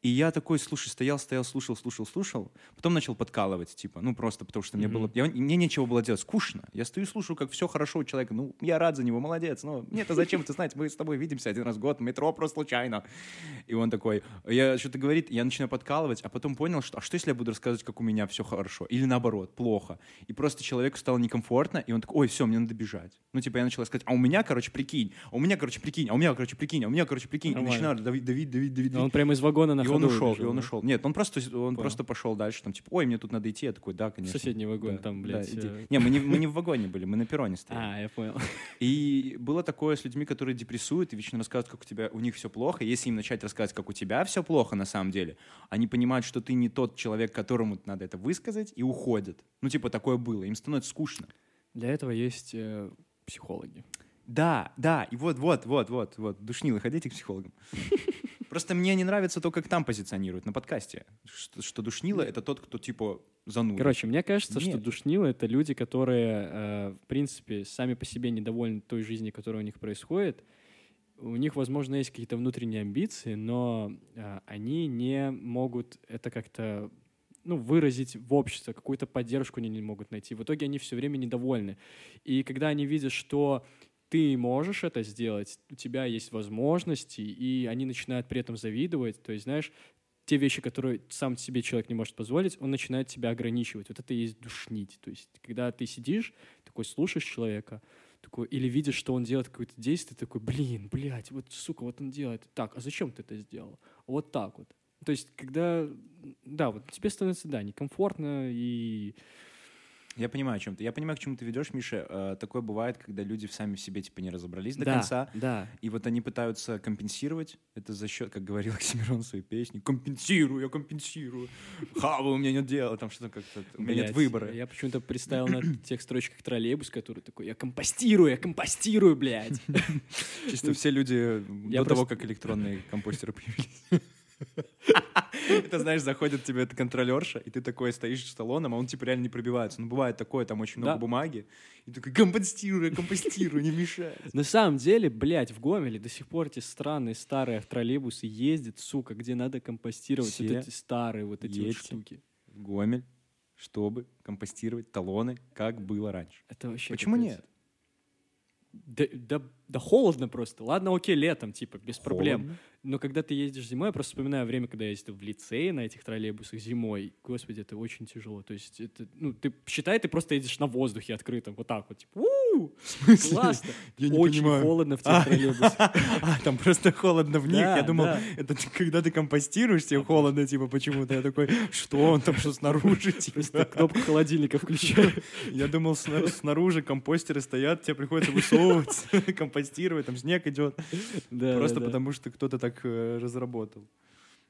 И я такой, слушай, стоял, стоял, слушал, слушал, слушал. Потом начал подкалывать, типа, ну просто потому что мне было... я- мне нечего было делать, скучно. Я стою и слушаю, как все хорошо у человека. Ну, я рад за него, молодец. Ну, мне-то зачем это знать? Мы с тобой видимся один раз в год, метро просто случайно. И он такой, я что-то говорит, я начинаю подкалывать, а потом понял, что, а что если я буду рассказывать, как у меня все хорошо? Или наоборот, плохо. И просто человеку стало некомфортно, и он такой, ой, все, мне надо бежать. Ну, типа, я начал сказать, а у меня, короче, прикинь, а у меня, короче, прикинь, а у меня, короче, прикинь, а у меня, короче, прикинь. И начинаю давить, давить, давить, давить. Он прямо из вагона на он ушел, и убежал, он да? ушел. Нет, он просто, он просто пошел дальше, там, типа, ой, мне тут надо идти. Я такой, да, В конечно. соседний вагон, Да, там, да, блядь. иди. э, Не, мы не, мы не в вагоне были, мы на перроне стояли. А, я понял. [LAUGHS] И было такое с людьми, которые депрессуют и вечно рассказывают, как у тебя, у них все плохо. И Если им начать рассказывать, как у тебя все плохо на самом деле, они понимают, что ты не тот человек, которому надо это высказать, и уходят. Ну, типа, такое было. Им становится скучно. Для этого есть э, психологи. Да, да, и вот, вот, вот, вот, вот, душнилы, ходите к психологам. [LAUGHS] Просто мне не нравится то, как там позиционируют на подкасте, что, что душнило — это тот, кто, типа, зануда. Короче, мне кажется, что Нет. душнилы — это люди, которые, э, в принципе, сами по себе недовольны той жизнью, которая у них происходит. У них, возможно, есть какие-то внутренние амбиции, но э, они не могут это как-то ну, выразить в обществе, какую-то поддержку они не могут найти. В итоге они все время недовольны. И когда они видят, что ты можешь это сделать, у тебя есть возможности, и они начинают при этом завидовать, то есть, знаешь, те вещи, которые сам себе человек не может позволить, он начинает тебя ограничивать. Вот это и есть душнить. То есть, когда ты сидишь, такой слушаешь человека, такой, или видишь, что он делает какое-то действие, такой, блин, блядь, вот, сука, вот он делает. Так, а зачем ты это сделал? Вот так вот. То есть, когда, да, вот тебе становится, да, некомфортно, и Я понимаю, о чем ты. Я понимаю, к чему ты ведешь, Миша. Э, такое бывает, когда люди сами в себе, типа, не разобрались до да, конца, да, и вот они пытаются компенсировать это за счет, как говорил [LAUGHS] Оксимирон в своей песне, компенсирую, я компенсирую. Хава, у меня нет дела, там что-то как-то, у меня нет выбора. Я почему-то представил на [COUGHS] тех строчках троллейбус, который такой, я компостирую, я компостирую, блядь. Чисто все люди [LAUGHS] до того, как электронные компостеры появились. [LAUGHS] [LAUGHS] Это, знаешь, заходит тебе эта контролерша, и ты такой стоишь с талоном, а он типа реально не пробивается. Ну, бывает такое, там очень много бумаги. И такой, компостирую, компостирую, не мешай. [LAUGHS] На самом деле, блядь, в Гомеле до сих пор эти странные старые троллейбусы ездят, сука, где надо компостировать вот эти старые вот эти вот штуки. В Гомель, чтобы компостировать талоны, как было раньше. Это вообще Почему нет? Да, да, да холодно просто. Ладно, окей, летом, типа, без проблем. Холодно. Но когда ты ездишь зимой, я просто вспоминаю время, когда я ездил в лицее на этих троллейбусах зимой. Господи, это очень тяжело. То есть, это, ну, ты считай, ты просто едешь на воздухе открытом, вот так вот, типа, «У, классно. Я не очень понимаю. холодно в тех А. троллейбусах. [LAUGHS] А, там просто холодно в них. Да, Я думал, да. это ты, когда ты компостируешь, тебе холодно, типа, почему-то. Я такой, что он там, что снаружи? [LAUGHS] Просто Типа. кнопку холодильника включаю. [LAUGHS] Я думал, сна- снаружи компостеры стоят, тебе приходится высовываться, компостировать, там снег идет. [LAUGHS] Да, Просто да, потому, что кто-то так э, разработал.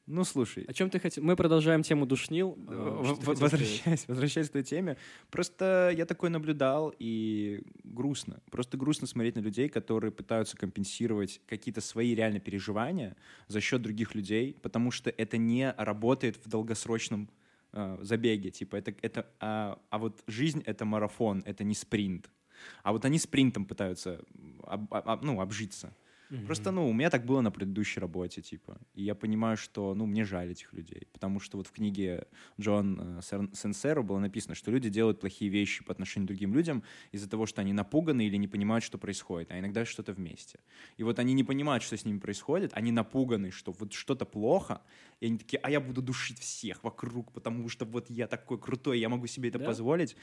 Ну, слушай, О чем ты хотел? Мы продолжаем тему душнил. э, Э, возвращаясь, [LAUGHS] возвращаясь к той теме, просто я такой наблюдал, и грустно. Просто грустно смотреть на людей, которые пытаются компенсировать какие-то свои реально переживания за счет других людей, потому что это не работает в долгосрочном э, забеге. Типа, это, это, а, а вот жизнь — это марафон, это не спринт. А вот они спринтом пытаются об- об- ну, обжиться. Просто, ну, у меня так было на предыдущей работе, типа. И я понимаю, что, ну, мне жаль этих людей. Потому что вот в книге Джон э, Сен- Сенсеро было написано, что люди делают плохие вещи по отношению к другим людям из-за того, что они напуганы или не понимают, что происходит, а иногда что-то вместе. И вот они не понимают, что с ними происходит, они напуганы, что вот что-то плохо, и они такие, а я буду душить всех вокруг, потому что вот я такой крутой, я могу себе это Да. позволить.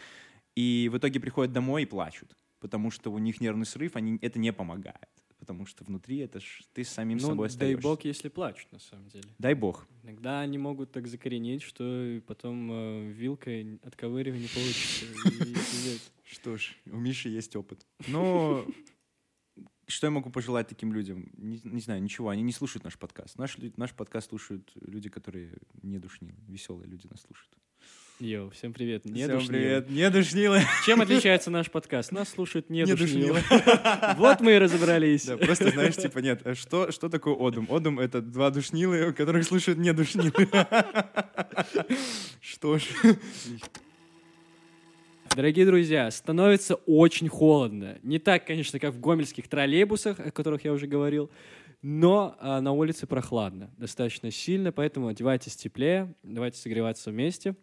И в итоге приходят домой и плачут, потому что у них нервный срыв, они, это не помогает. Потому что внутри это ж ты с самим Ну, собой дай остаешься. бог, если плачут, на самом деле. Дай бог. Иногда они могут так закоренеть, что потом э, вилкой не получится. [LAUGHS] Что ж, у Миши есть опыт. Но что я могу пожелать таким людям? Не, не знаю, ничего, они не слушают наш подкаст. Наш, наш подкаст слушают люди, которые не душнилы. Веселые люди нас слушают. Йоу, всем привет. Не Всем привет, не душнилы. Чем [LAUGHS] отличается наш подкаст? Нас слушают не, душнилы. [LAUGHS] Вот мы и разобрались. Да, просто знаешь, типа, нет, а что, что такое Одум? Одум — это два душнилы, которых слушают не душнилы. [LAUGHS] Что ж. Дорогие друзья, становится очень холодно. Не так, конечно, как в гомельских троллейбусах, о которых я уже говорил, Но а, на улице прохладно, достаточно сильно, поэтому одевайтесь теплее, давайте согреваться вместе.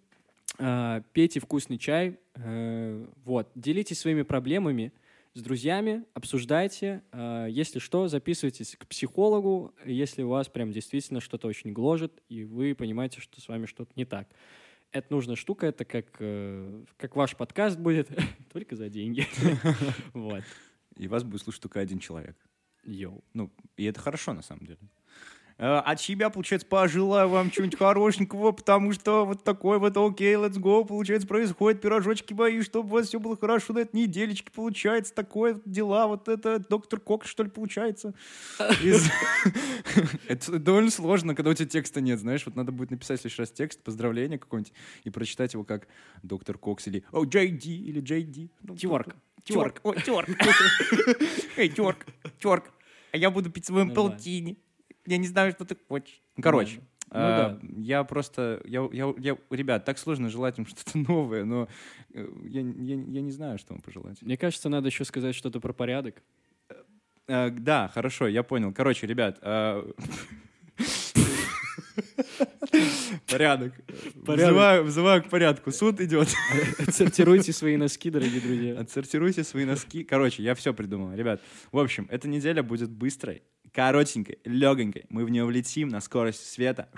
А, пейте вкусный чай, э, вот. Делитесь своими проблемами с друзьями, обсуждайте. А, если что, записывайтесь к психологу, если у вас прям действительно что-то очень гложет, и вы понимаете, что с вами что-то не так. Это нужная штука, это как, э, как ваш подкаст будет, [LAUGHS] только за деньги. [LAUGHS] Вот. И вас будет слушать только один человек. Йоу. Ну, и это хорошо, на самом деле. Э, От себя, получается, пожелаю вам чего-нибудь хорошенького, потому что вот такой вот окей, let's go, получается, происходит, пирожочки мои, чтобы у вас все было хорошо на этой неделечке, получается, такое вот дела, вот это доктор Кокс, что ли, получается. Это довольно сложно, когда у тебя текста нет, знаешь, вот надо будет написать в следующий раз текст, поздравление какое-нибудь, и прочитать его как доктор Кокс или о, Джей Ди или Джей Ди. Ну, Тёрк. Тёрк. О, тёрк. [LAUGHS] Эй, тёрк, тёрк. А я буду пить своим полтини. Я не знаю, что ты хочешь. Короче, Ну а, да. я просто, я, я, я- ребят, так сложно желать им [LAUGHS] что-то новое, но э, я, я, я не знаю, что вам пожелать. Мне кажется, надо еще сказать что-то про порядок. А, да, хорошо, я понял. Короче, ребят, а, [LAUGHS] порядок. Взываю, взываю к порядку. Суд идет. Отсортируйте свои носки, дорогие друзья. Отсортируйте свои носки. Короче, я все придумал, ребят. В общем, эта неделя будет быстрой, коротенькой, легонькой. Мы в нее влетим на скорость света.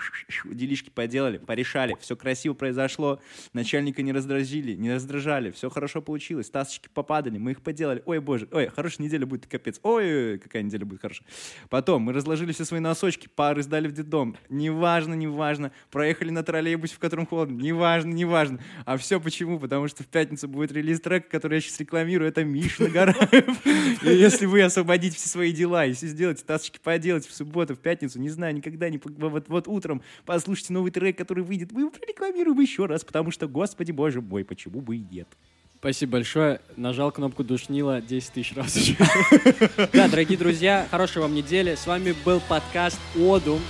Делишки поделали, порешали. Все красиво произошло. Начальника не раздражили, не раздражали. Все хорошо получилось. Тасочки попадали, мы их поделали. Ой, боже, ой, хорошая неделя будет, капец. Ой, какая неделя будет хорошая. Потом мы разложили все свои носочки, пары сдали в детдом. Неважно, неважно. Проехали на троллейбусе, в котором холодно. Неважно, неважно. А все почему? Потому что в пятницу будет релиз трека, который я сейчас рекламирую. Это Миша Нагараев. [LAUGHS] И если вы освободите все свои дела, если сделаете тасочки поделать в субботу, в пятницу, не знаю, никогда не... Вот, вот утром послушайте новый трек, который выйдет, мы его прорекламируем еще раз, потому что, господи боже мой, почему бы и нет? Спасибо большое. Нажал кнопку душнила 10 тысяч раз уже. [LAUGHS] Да, дорогие друзья, хорошей вам недели. С вами был подкаст Одум.